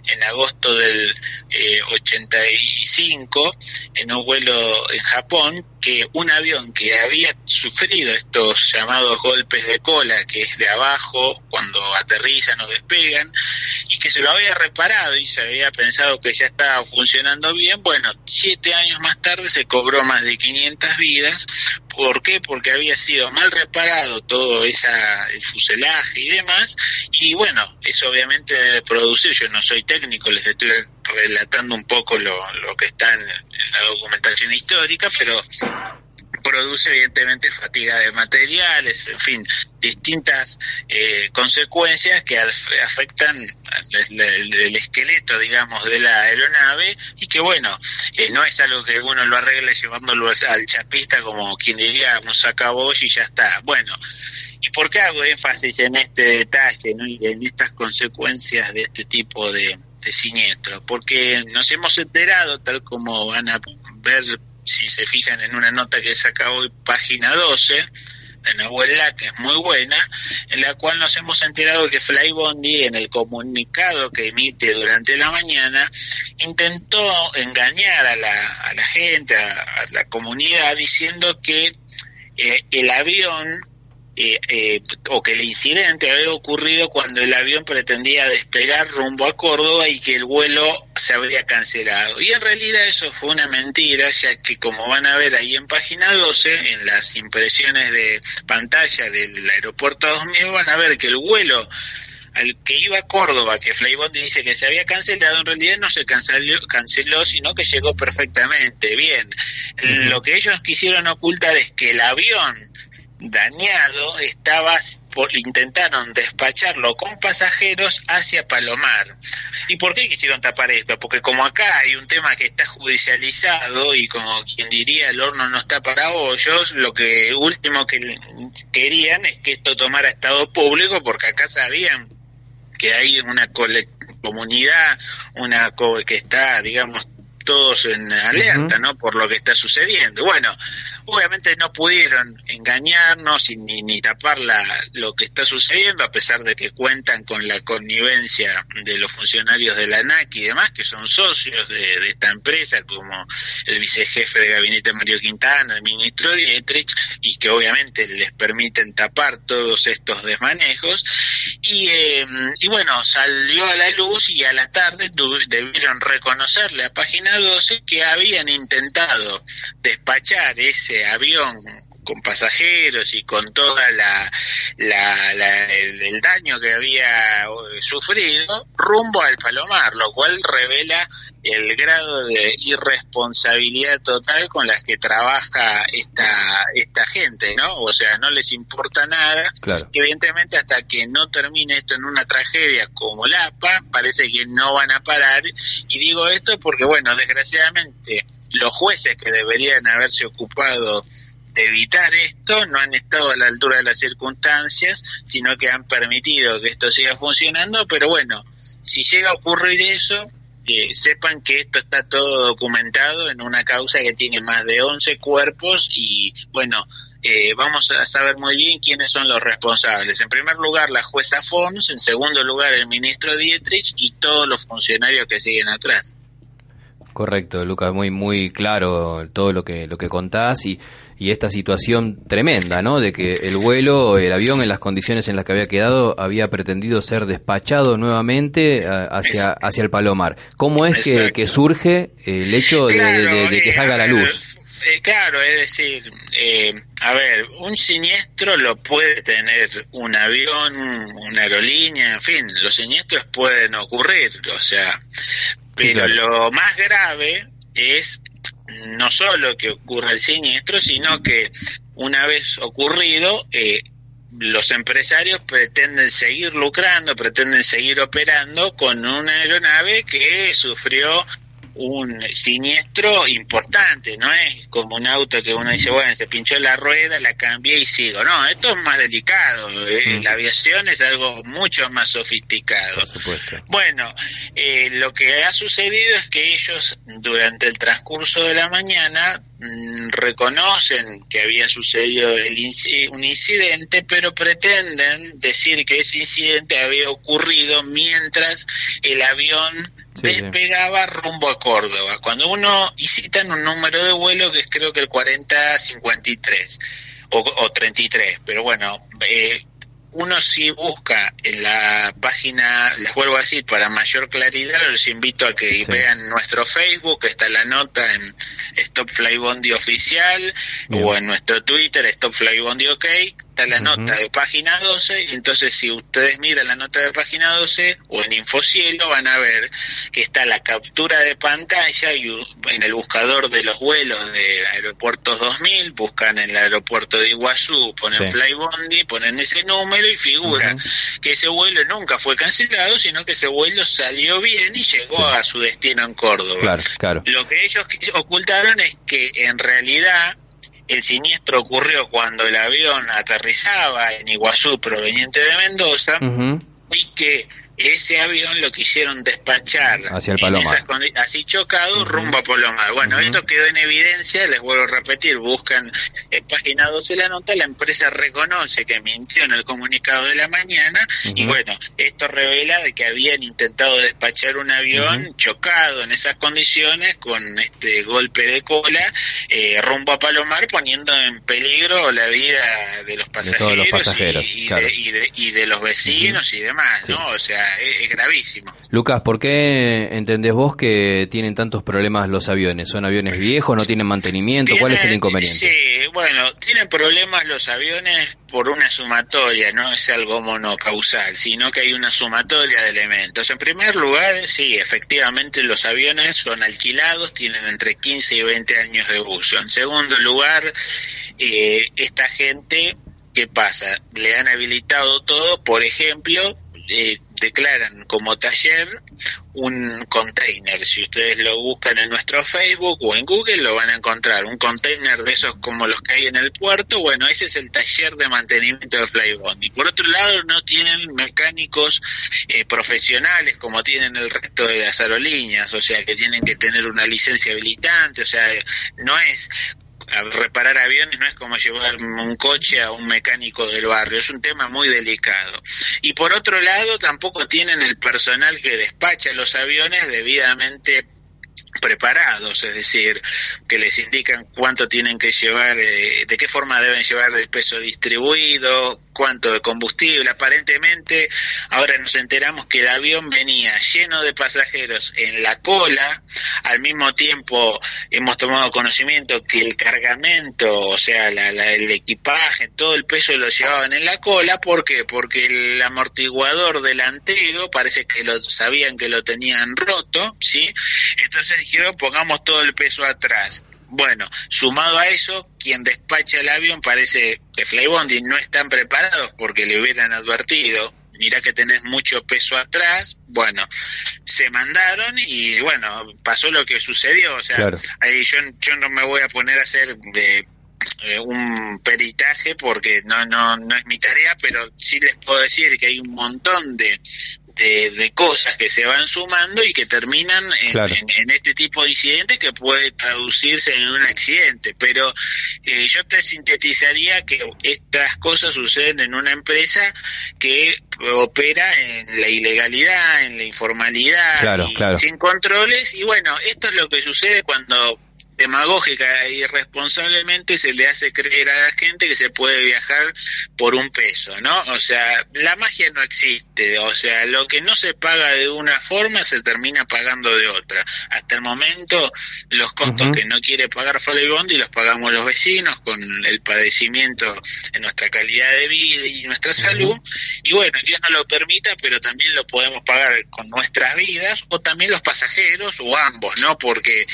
en agosto del eh, 85 en un vuelo en Japón, que un avión que había sufrido estos llamados golpes de cola, que es de abajo cuando aterrizan o despegan, y que se lo había reparado y se había pensado que ya estaba funcionando bien, bueno, siete años más tarde se cobró más de 500 vidas. ¿Por qué? Porque había sido mal reparado todo esa, el fuselaje y demás, y bueno, eso obviamente debe producir, yo no soy técnico, les estoy relatando un poco lo, lo que está en la documentación histórica, pero produce evidentemente fatiga de materiales, en fin, distintas eh, consecuencias que afectan el, el, el, esqueleto, digamos, de la aeronave y que, bueno, eh, no es algo que uno lo arregle llevándolo al chapista como quien diría, nos acabó y ya está. Bueno, ¿y por qué hago énfasis en este detalle ¿no? y en estas consecuencias de este tipo de, de siniestro? Porque nos hemos enterado, tal como van a ver si se fijan en una nota que saca hoy, página 12, de Nahuel que es muy buena, en la cual nos hemos enterado que Flybondi, en el comunicado que emite durante la mañana, intentó engañar a la, a la gente, a, a la comunidad, diciendo que eh, el avión eh, eh, o que el incidente había ocurrido cuando el avión pretendía despegar rumbo a Córdoba y que el vuelo se habría cancelado. Y en realidad eso fue una mentira, ya que como van a ver ahí en página 12, en las impresiones de pantalla del aeropuerto 2000, van a ver que el vuelo al que iba a Córdoba, que Flybondi dice que se había cancelado, en realidad no se canceló, canceló sino que llegó perfectamente. Bien, lo que ellos quisieron ocultar es que el avión dañado estaba por, intentaron despacharlo con pasajeros hacia Palomar. ¿Y por qué quisieron tapar esto? Porque como acá hay un tema que está judicializado y como quien diría el horno no está para hoyos, lo que último que querían es que esto tomara estado público porque acá sabían que hay una comunidad, una que está, digamos, todos en alerta, ¿no? Por lo que está sucediendo. Bueno, obviamente no pudieron engañarnos ni, ni tapar la, lo que está sucediendo, a pesar de que cuentan con la connivencia de los funcionarios de la ANAC y demás, que son socios de, esta empresa, como el vicejefe de gabinete Mario Quintana, el ministro Dietrich, y que obviamente les permiten tapar todos estos desmanejos. Y, eh, y bueno, salió a la luz y a la tarde debieron reconocerle a Página 12 que habían intentado despachar ese avión con pasajeros y con toda la, el, daño que había sufrido rumbo al Palomar, lo cual revela el grado de irresponsabilidad total con las que trabaja esta esta gente, ¿no? O sea, no les importa nada. Evidentemente hasta que no termine esto en una tragedia como Lapa, parece que no van a parar y digo esto porque bueno, desgraciadamente los jueces que deberían haberse ocupado de evitar esto no han estado a la altura de las circunstancias, sino que han permitido que esto siga funcionando, pero bueno, si llega a ocurrir eso, sepan que esto está todo documentado en una causa que tiene más de 11 cuerpos y bueno, eh, vamos a saber muy bien quiénes son los responsables. En primer lugar, la jueza Fons, en segundo lugar, el ministro Dietrich y todos los funcionarios que siguen atrás. Correcto, Lucas, muy muy claro todo lo que lo que contás y, y esta situación tremenda, ¿no? De que el vuelo, el avión en las condiciones en las que había quedado había pretendido ser despachado nuevamente hacia hacia el Palomar. ¿Cómo es que, surge el hecho de, que salga a la luz? Eh, claro, es decir, eh, a ver, un siniestro lo puede tener un avión, una aerolínea, en fin, los siniestros pueden ocurrir, o sea, pero lo más grave es no solo que ocurra el siniestro, sino que una vez ocurrido, eh, los empresarios pretenden seguir lucrando, pretenden seguir operando con una aeronave que sufrió un siniestro importante, no es como un auto que uno dice, bueno, se pinchó la rueda, la cambié y sigo. No, esto es más delicado. Eh, la aviación es algo mucho más sofisticado. Bueno, eh, lo que ha sucedido es que ellos durante el transcurso de la mañana mm, reconocen que había sucedido un incidente, pero pretenden decir que ese incidente había ocurrido mientras el avión despegaba rumbo a Córdoba. Cuando uno visita un número de vuelo que es creo que el 4053 o, o 33, pero bueno, eh, uno si busca en la página, les vuelvo a decir, para mayor claridad, los invito a que vean nuestro Facebook, está la nota en Stop Fly Bondi Oficial, o en nuestro Twitter, Stop Fly Bondi OK, está la nota de página 12, entonces si ustedes miran la nota de página 12, o en Infocielo, van a ver que está la captura de pantalla y en el buscador de los vuelos de Aeropuertos 2000, buscan en el aeropuerto de Iguazú, ponen Fly Bondi, ponen ese número, y figura que ese vuelo nunca fue cancelado, sino que ese vuelo salió bien y llegó a su destino en Córdoba. Lo que ellos ocultaron es que en realidad el siniestro ocurrió cuando el avión aterrizaba en Iguazú proveniente de Mendoza y que ese avión lo quisieron despachar hacia el Palomar. así chocado rumbo a Palomar. Bueno, esto quedó en evidencia, les vuelvo a repetir, buscan en página 12 la nota, la empresa reconoce que mintió en el comunicado de la mañana y bueno, esto revela de que habían intentado despachar un avión chocado en esas condiciones con este golpe de cola eh, rumbo a Palomar poniendo en peligro la vida de los pasajeros, y, de, los vecinos y demás, ¿no? O sea, es, gravísimo. Lucas, ¿por qué entendés vos que tienen tantos problemas los aviones? ¿Son aviones viejos? ¿No tienen mantenimiento? ¿Cuál es el inconveniente? Sí, bueno, tienen problemas los aviones por una sumatoria, no es algo monocausal, sino que hay una sumatoria de elementos. En primer lugar, sí, efectivamente los aviones son alquilados, tienen entre 15 y 20 años de uso. En segundo lugar, eh, esta gente ¿qué pasa? Le han habilitado todo, por ejemplo, eh, declaran como taller un container. Si ustedes lo buscan en nuestro Facebook o en Google, lo van a encontrar. Un container de esos como los que hay en el puerto. Bueno, ese es el taller de mantenimiento de Flybond. Y por otro lado, no tienen mecánicos eh, profesionales como tienen el resto de las aerolíneas. O sea, que tienen que tener una licencia habilitante. O sea, no es reparar aviones no es como llevar un coche a un mecánico del barrio, es un tema muy delicado. Y por otro lado, tampoco tienen el personal que despacha los aviones debidamente preparados, es decir, que les indican cuánto tienen que llevar, eh, de qué forma deben llevar el peso distribuido, cuánto de combustible. Aparentemente, ahora nos enteramos que el avión venía lleno de pasajeros en la cola, al mismo tiempo hemos tomado conocimiento que el cargamento, o sea, el equipaje, todo el peso lo llevaban en la cola, ¿por qué? Porque el amortiguador delantero parece que lo sabían que lo tenían roto, ¿sí? Entonces dijeron pongamos todo el peso atrás. Bueno, sumado a eso, quien despacha el avión parece que Flybondi no están preparados porque le hubieran advertido, mira que tenés mucho peso atrás, bueno, se mandaron y bueno, pasó lo que sucedió, o sea, ahí yo, yo no me voy a poner a hacer de eh, un peritaje porque no, no, no es mi tarea, pero sí les puedo decir que hay un montón de, de, cosas que se van sumando y que terminan en, este tipo de incidentes que puede traducirse en un accidente. Pero eh, yo te sintetizaría que estas cosas suceden en una empresa que opera en la ilegalidad, en la informalidad, sin controles. Y bueno, esto es lo que sucede cuando demagógica e irresponsablemente se le hace creer a la gente que se puede viajar por un peso, ¿no? O sea, la magia no existe, o sea, lo que no se paga de una forma se termina pagando de otra. Hasta el momento, los costos que no quiere pagar y los pagamos los vecinos con el padecimiento en nuestra calidad de vida y nuestra salud. Y bueno, Dios no lo permita, pero también lo podemos pagar con nuestras vidas o también los pasajeros o ambos, ¿no? Porque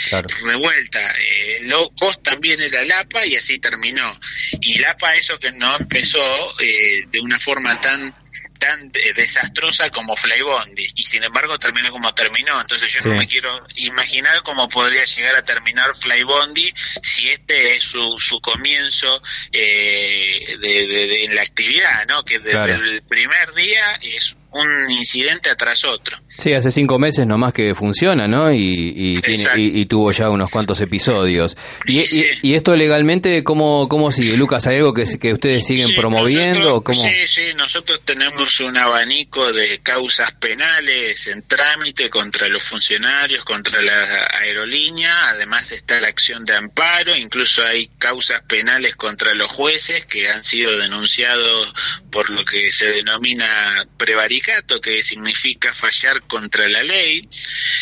revuelta eh, low cost también era Lapa y así terminó. Y Lapa eso que no empezó eh, de una forma tan tan desastrosa como Flybondi y sin embargo terminó como terminó. Entonces yo no me quiero imaginar cómo podría llegar a terminar Flybondi si este es su, su comienzo eh, de, en la actividad no que desde el primer día es un incidente tras otro. Sí, hace cinco meses nomás que funciona, ¿no? Y, y, tuvo ya unos cuantos episodios. Y, y, esto legalmente, ¿cómo, ¿cómo sigue? Lucas, ¿hay algo que, que ustedes siguen promoviendo? Sí, sí, nosotros tenemos un abanico de causas penales en trámite contra los funcionarios, contra la aerolínea, además está la acción de amparo, incluso hay causas penales contra los jueces que han sido denunciados por lo que se denomina prevaricación que significa fallar contra la ley,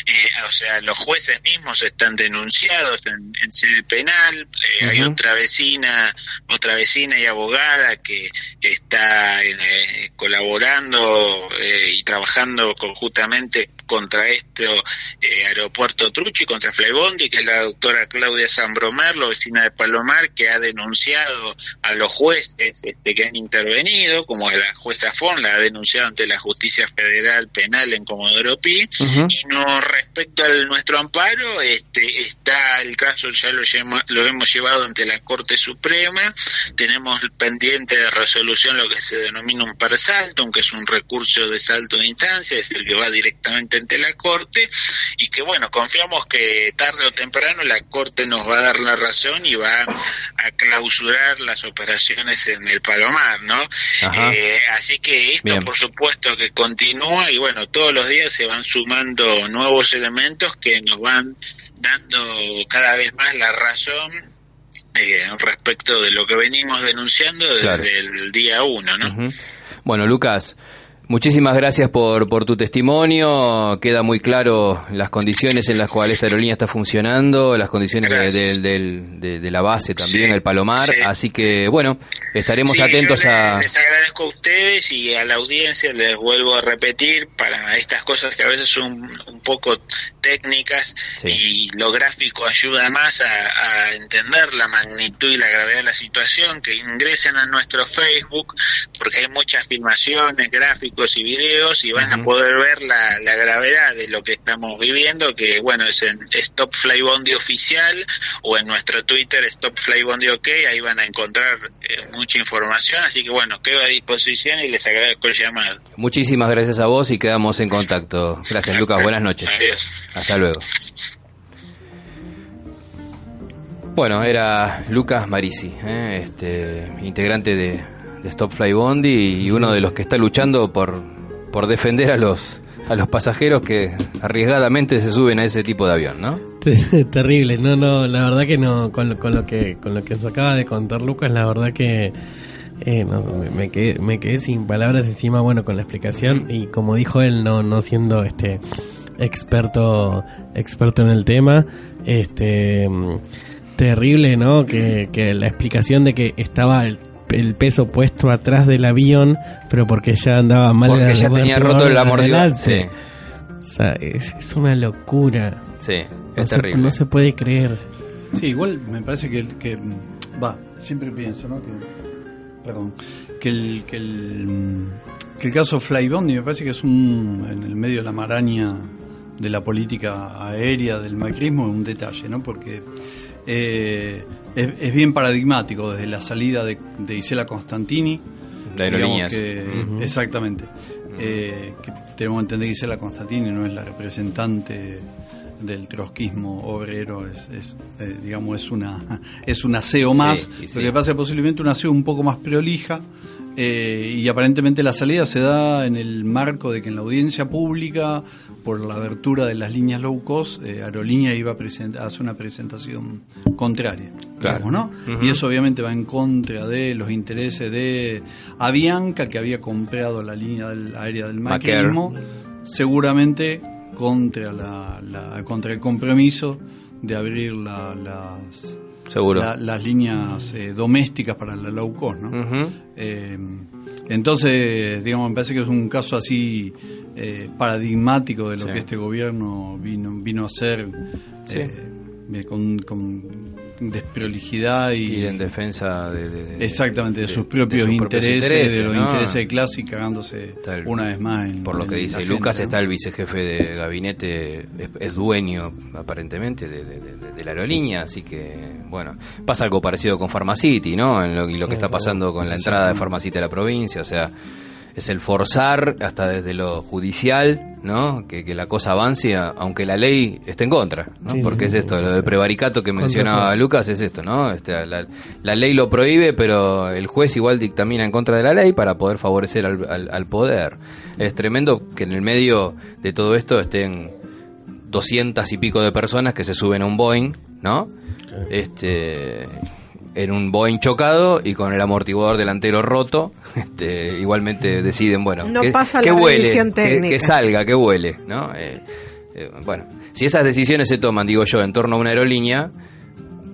eh, o sea, los jueces mismos están denunciados en, sede penal, eh, hay otra vecina, otra vecina y abogada que está eh, colaborando y trabajando conjuntamente contra este aeropuerto Truchi, contra Flybondi, que es la doctora Claudia Sambromer, la vecina de Palomar, que ha denunciado a los jueces este, que han intervenido, como la jueza Fon la ha denunciado ante la justicia federal penal en Comodoro Pi, y no respecto a nuestro amparo, este, está el caso, ya lo, lo hemos llevado ante la Corte Suprema, tenemos pendiente de resolución lo que se denomina un persalto, que es un recurso de salto de instancia, es decir, que va directamente ante la Corte, y que bueno, confiamos que tarde o temprano la Corte nos va a dar la razón y va a clausurar las operaciones en el Palomar, ¿no? Eh, así que esto, por supuesto, que continúa y bueno, todos los días se van sumando nuevos elementos que nos van dando cada vez más la razón eh, respecto de lo que venimos denunciando desde el día uno, ¿no? Bueno, Lucas, Muchísimas gracias por, por tu testimonio. Queda muy claro las condiciones en las cuales esta aerolínea está funcionando, las condiciones de, de- del- de- de la base también, Sí, el Palomar. sí. Así que, bueno, estaremos Sí, atentos yo a... Les agradezco a ustedes y a la audiencia, les vuelvo a repetir, para estas cosas que a veces son un poco técnicas y lo gráfico ayuda más a, a entender la magnitud y la gravedad de la situación, que ingresen a nuestro Facebook, porque hay muchas filmaciones, gráficos y videos y van a poder ver la, la gravedad de lo que estamos viviendo, que bueno, es en Stop Fly Bondi oficial o en nuestro Twitter Stop Fly Bondi OK, ahí van a encontrar eh, mucha información, así que bueno, quedo a disposición y les agradezco el llamado. Muchísimas gracias a vos y quedamos en contacto. Gracias, Lucas. Buenas noches. Adiós. Hasta luego. Bueno, era Lucas Marisi, ¿eh? este, integrante de, Stop Fly Bondi y uno de los que está luchando por, por defender a los, a los pasajeros que arriesgadamente se suben a ese tipo de avión, ¿no? Terrible, no, no, la verdad que no, con, lo- con lo que con lo que se acaba de contar Lucas, la verdad que eh, no, me, me quedé, me quedé sin palabras encima, bueno, con la explicación y como dijo él, no, no siendo este experto experto en el tema, este mm, terrible, ¿no? Que, que la explicación de que estaba el peso puesto atrás del avión, pero porque ya andaba mal Porque ya tenía roto el amortiguador, adelante. O sea, es, es una locura. Sí, No es se- terrible. no se puede creer. Sí, igual me parece que, que va, siempre pienso, ¿no? Que, perdón, que el, que el, que el caso Flybondi me parece que es un, en el medio de la maraña de la política aérea del macrismo, un detalle, ¿no? Porque eh, es, es bien paradigmático desde la salida de, de Isela Constantini. De aerolíneas. que-. Exactamente. Eh, que tenemos que entender que Isela Constantini no es la representante del trotskismo obrero es, es, eh, digamos es una es un aseo más sí. lo que pasa es posiblemente un aseo un poco más prolija eh, y aparentemente la salida se da en el marco de que en la audiencia pública por la abertura de las líneas low cost eh, Aerolínea iba a hacer una presentación contraria Claro. digamos, ¿no? Ujú. y eso obviamente va en contra de los intereses de Avianca que había comprado la línea del- aérea del macrismo seguramente contra la, la- contra el compromiso de abrir la- las Seguro. la- las líneas eh, domésticas para la low cost, ¿no? Eh, entonces, digamos, me parece que es un caso así eh, paradigmático de lo Sí. que este gobierno vino vino a hacer Sí. con, con desprolijidad y Ir en defensa de, de- de- exactamente de, de- sus propios, de sus propios intereses, intereses, de los ¿no? intereses de clase y cagándose el- una vez más en- Por lo que en dice Lucas, gente, está el vicejefe de gabinete, es, es dueño aparentemente de, de- de- de la aerolínea, así que, bueno, pasa algo parecido con Pharmacity, ¿no? En lo, y lo que está pasando con la entrada de Pharmacity a la provincia, o sea, es el forzar hasta desde lo judicial, ¿no? Que, que la cosa avance, aunque la ley esté en contra, ¿no? Sí, Porque sí. es esto, lo del prevaricato que mencionaba. Lucas es esto, ¿no? Este, la, la ley lo prohíbe, pero el juez igual dictamina en contra de la ley para poder favorecer al, al- al poder. Es tremendo que en el medio de todo esto estén doscientas y pico de personas que se suben a un Boeing, ¿no? Este en un Boeing chocado y con el amortiguador delantero roto, este, igualmente deciden, bueno, No que, pasa que la huele, que- que salga, que huele, ¿no? Eh, eh, bueno, si esas decisiones se toman, digo yo, en torno a una aerolínea,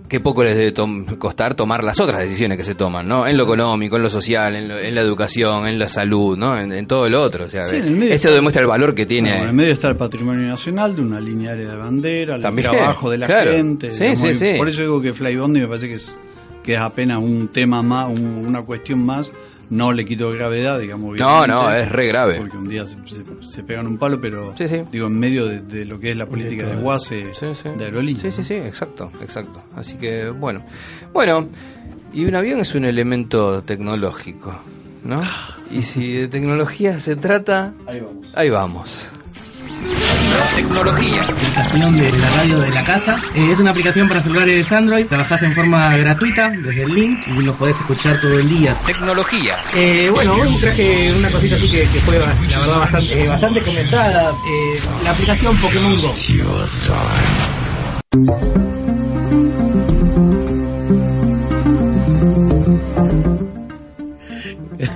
qué poco les debe tom- costar tomar las otras decisiones que se toman, ¿no? En lo económico, en lo social, en, lo- en la educación, en la salud, ¿no? En, en todo lo otro. O sea, Sí, en el medio eso demuestra el valor que tiene. Bueno, en el medio está el patrimonio nacional de una línea aérea de bandera, el También, trabajo de la claro. gente. Sí, digamos, sí. Por eso digo que Flybondi me parece que es, que es apenas un tema más, un- una cuestión más. No le quito gravedad, digamos. No, no, es re grave. Porque un día se, se- se pegan un palo, pero Sí, sí. digo, en medio de, de lo que es la política de guase sí. de aerolínea. Sí, sí, sí, exacto, exacto. Así que, bueno. Bueno, y un avión es un elemento tecnológico, ¿no? Y si de tecnología se trata, Ahí vamos. ahí vamos. Tecnología. Aplicación de la radio de la casa. Eh, es una aplicación para celulares Android. Trabajás en forma gratuita desde el link y lo podés escuchar todo el día. Tecnología. Eh, bueno, hoy traje una cosita así que, que fue, la verdad, bastante, eh, bastante comentada. Eh, la aplicación Pokémon Go.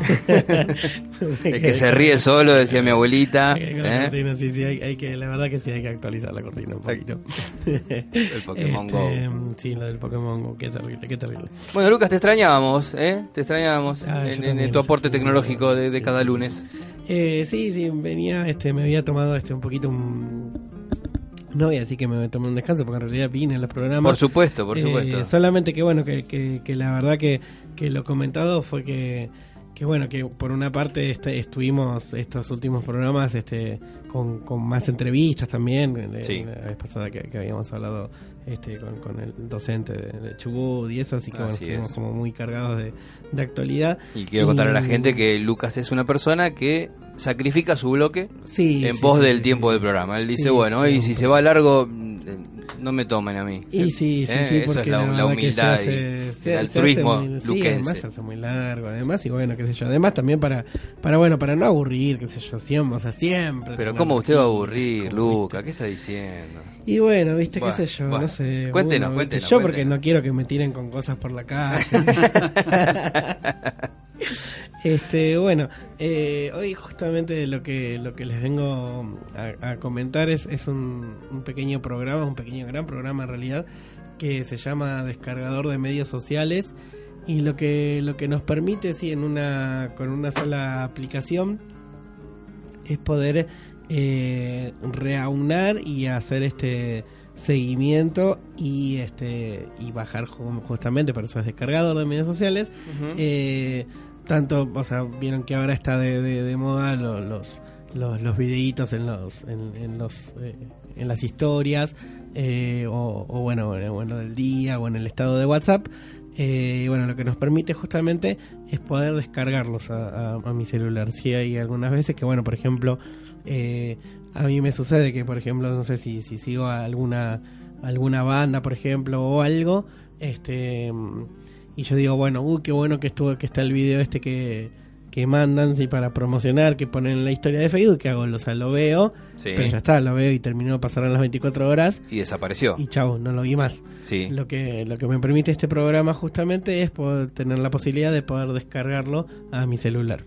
El que se ríe solo, decía mi abuelita. Hay que- ¿eh? cortina, sí, sí, hay, hay que, la verdad que sí hay que actualizar la cortina un poquito. El Pokémon Este, Go. Sí, lo del Pokémon Go, qué terrible, qué terrible. Bueno, Lucas, te extrañábamos, ¿eh? Te extrañábamos Ah, en, tu aporte tecnológico de, de cada lunes. Eh, sí, sí, venía, este, me había tomado este un poquito un... No voy a decir que me tomé un descanso, porque en realidad vine en los programas. Por supuesto, por Eh, supuesto. solamente que bueno, que, que, que la verdad que, que lo comentado fue que, que bueno, que por una parte este, estuvimos estos últimos programas este con, con más entrevistas también. Sí. La vez pasada que, que habíamos hablado este con, con el docente de, de Chubut y eso, así que bueno, Así estuvimos es. como muy cargados de, de actualidad. Y quiero contar a la Y- gente que Lucas es una persona que sacrifica su bloque Sí, en sí, pos sí, del tiempo del programa. Él dice, bueno, y si se va largo, mm, no me tomen a mí. Y sí, sí, ¿Eh? sí, Eso porque es la, humildad se y hace- el se- altruismo muy- luquense. además se hace muy largo, además, y bueno, qué sé yo, además también para, para bueno, para no aburrir, qué sé yo, siempre, o sea, siempre. Pero ¿cómo usted va a aburrir, Luca? ¿Qué está diciendo? Y bueno, viste, Bueno, qué sé yo, bueno. no sé. Cuéntenos, uno, cuéntenos, Yo porque no quiero que me tiren con cosas por la calle. este, bueno, eh, hoy justamente lo que lo que les vengo a, a comentar es, es un, un pequeño programa, un pequeño gran programa en realidad, que se llama Descargador de Medios Sociales. Y lo que, lo que nos permite, sí, en una, con una sola aplicación, es poder eh, reaunar y hacer este seguimiento y este y bajar ju- justamente por eso es descargador de medios sociales eh, tanto o sea vieron que ahora está de, moda lo- los los, los videitos en los en, en los eh, en las historias eh, o, o bueno bueno del día o en el estado de WhatsApp eh, bueno, lo que nos permite justamente es poder descargarlos a, a- a mi celular. Si hay algunas veces que, bueno, por ejemplo, eh, a mí me sucede que, por ejemplo, no sé si, si sigo a alguna, alguna banda, por ejemplo, o algo, este y yo digo, bueno, uy, qué bueno que estuvo, que está el video este que, que mandan sí, para promocionar, que ponen en la historia de Facebook, que hago, o sea, lo veo, Sí. pero ya está, lo veo y terminó, pasaron las 24 horas Y desapareció. y chau, no lo vi más. Sí. Lo que, lo que me permite este programa justamente es poder tener la posibilidad de poder descargarlo a mi celular.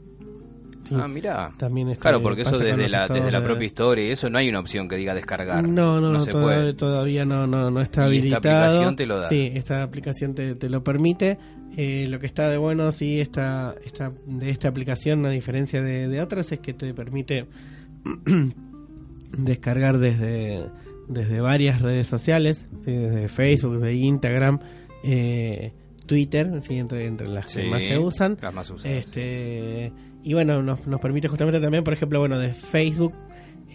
Sí. Ah, mira. También este, Claro, porque eso desde la, desde la propia historia y eso no hay una opción que diga descargar. No, no, no, se todavía, puede. todavía no, no, no está Y esta habilitado. aplicación te lo da. Sí, esta aplicación te, te lo permite. Eh, lo que está de bueno, sí, esta, esta, de esta aplicación, a diferencia de, de otras, es que te permite descargar desde, desde varias redes sociales, ¿sí? desde Facebook, de Instagram, eh, Twitter, ¿sí? entre, entre las Sí, que más se usan. las más usadas, Este, Y bueno, nos, nos permite justamente también, por ejemplo, bueno, de Facebook,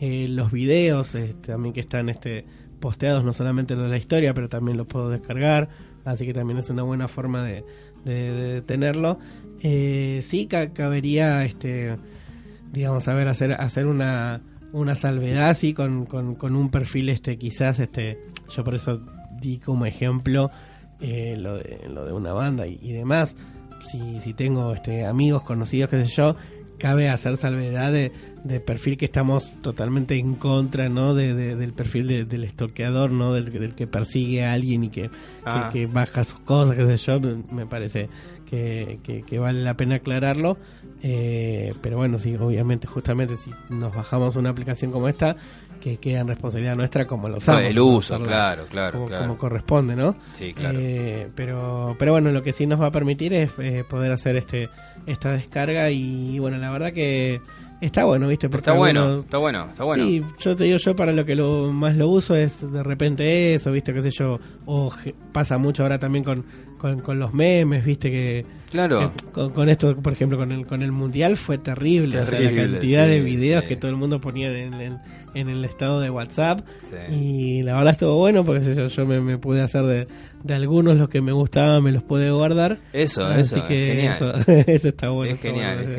eh, los videos este, también que están este, posteados, no solamente lo de la historia, pero también los puedo descargar, así que también es una buena forma de, de- tenerlo. Eh, sí ca- cabería, este, digamos, a ver, hacer, hacer una, una salvedad, sí, con, con, un perfil, este, quizás, este, yo por eso di como ejemplo eh, lo, de, lo de una banda y demás. Si, si tengo este, amigos, conocidos, qué sé yo, cabe hacer salvedad de, de perfil que estamos totalmente en contra, ¿no? De, de- del perfil de- del estoqueador, ¿no? Del, del que persigue a alguien y que, Ah. que, que baja sus cosas, qué sé yo. Me parece que, que- que vale la pena aclararlo. Eh, pero bueno, sí, obviamente, justamente si nos bajamos una aplicación como esta, que queda en responsabilidad nuestra como lo usamos. el uso, claro, claro, como, claro. como corresponde, ¿no? Sí, claro. Eh, pero, pero bueno, lo que sí nos va a permitir es eh, poder hacer este esta descarga y bueno, la verdad que está bueno, ¿viste? Porque Está bueno, algunos- está bueno, está bueno. Sí, yo te digo, yo para lo que lo más lo uso es de repente eso, ¿viste? qué sé yo, o pasa mucho ahora también con, con, con los memes, ¿viste? que Claro. que con, con esto, por ejemplo, con el con el mundial fue terrible, o sea, la cantidad de videos sí. que todo el mundo ponía en, en, en el estado de WhatsApp Sí. y la verdad estuvo bueno porque yo, yo me, me pude hacer de, de algunos los que me gustaban, me los pude guardar. Eso, Así eso, es que genial. eso, eso está bueno. es genial, bueno, es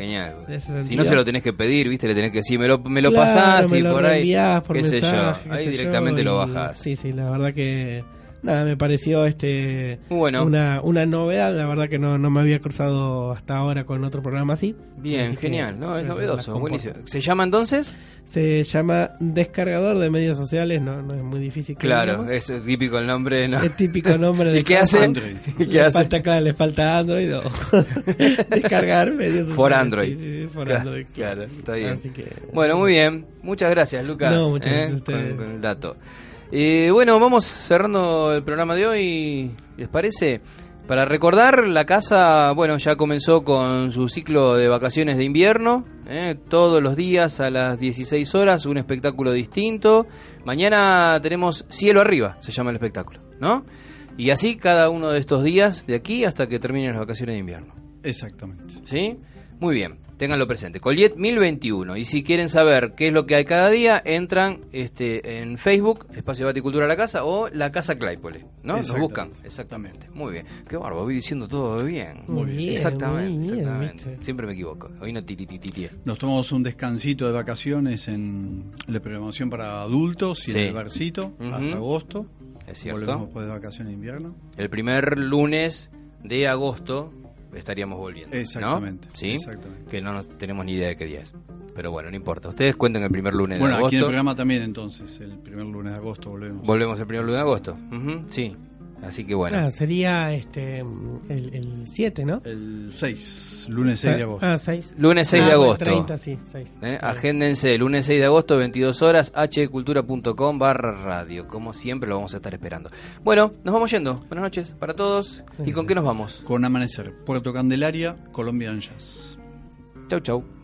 genial. Si no se lo tenés que pedir, ¿viste? Le tenés que decir, me lo, me lo Claro, pasás me y lo por ahí, por qué sé yo, mensaje, ahí directamente yo, lo y- bajás. Sí, sí, la verdad que nada, me pareció este Bueno. una, una novedad, la verdad que no, no me había cruzado hasta ahora con otro programa así. Bien, Así que, genial, no, es novedoso, buenísimo. ¿Se llama entonces? Se llama descargador de medios sociales, no, no es muy difícil. que Claro, es, es típico el nombre, ¿no? Es típico nombre de ¿Y qué hace? Android. ¿Qué le hace? falta acá, le falta Android o descargar medios For sociales. Android. Sí, sí, for Claro, Android. claro, está bien. Así que, Bueno, muy bien. Muchas gracias, Lucas. No, muchas ¿eh? gracias a ustedes. con, con el dato. Eh, bueno, vamos cerrando el programa de hoy, ¿les parece? Para recordar, la casa, bueno, ya comenzó con su ciclo de vacaciones de invierno, ¿eh? todos los días a las 16 horas, un espectáculo distinto. Mañana tenemos Cielo Arriba, se llama el espectáculo, ¿no? Y así cada uno de estos días, de aquí hasta que terminen las vacaciones de invierno. Exactamente. ¿Sí? Muy bien, ténganlo presente. Colliet 1021. Y si quieren saber qué es lo que hay cada día, entran este, en Facebook, Espacio Baticultura La Casa, o La Casa Claypole. ¿No? Nos buscan. Exactamente. Muy bien. Qué bárbaro, voy diciendo todo bien. Muy bien, Exactamente, muy bien, exactamente. Siempre me equivoco. Hoy no tiritititie. Nos tomamos un descansito de vacaciones en la programación para adultos y Sí. en el barcito hasta agosto. Es cierto. Volvemos después de vacaciones de invierno. El primer lunes de agosto estaríamos volviendo. ¿no? Exactamente, ¿Sí? exactamente. Que no nos tenemos ni idea de qué día es. Pero bueno, no importa. Ustedes cuenten el primer lunes Bueno, de agosto. aquí en el programa también entonces, el primer lunes de agosto volvemos. Volvemos el primer lunes de agosto. Ujú, sí. Así que bueno. Ah, sería este el, el 7, ¿no? El 6, lunes 6 de agosto. Ah, 6. Lunes 6 Ah, de agosto. 30, sí, 6. ¿Eh? Agéndense, lunes 6 de agosto, 22 horas, hcultura.com barra radio. Como siempre lo vamos a estar esperando. Bueno, nos vamos yendo. Buenas noches para todos. ¿Y con qué nos vamos? Con Amanecer, Puerto Candelaria, Colombian Jazz. Chau, chau.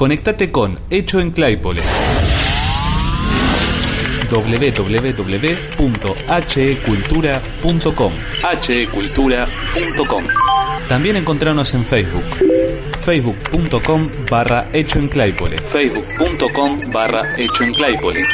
Conectate con Hecho en Claypole. www.hecultura.com hecultura.com También encontrarnos en Facebook facebook.com barra hecho en Claypole. Facebook.com barra hecho en Claypole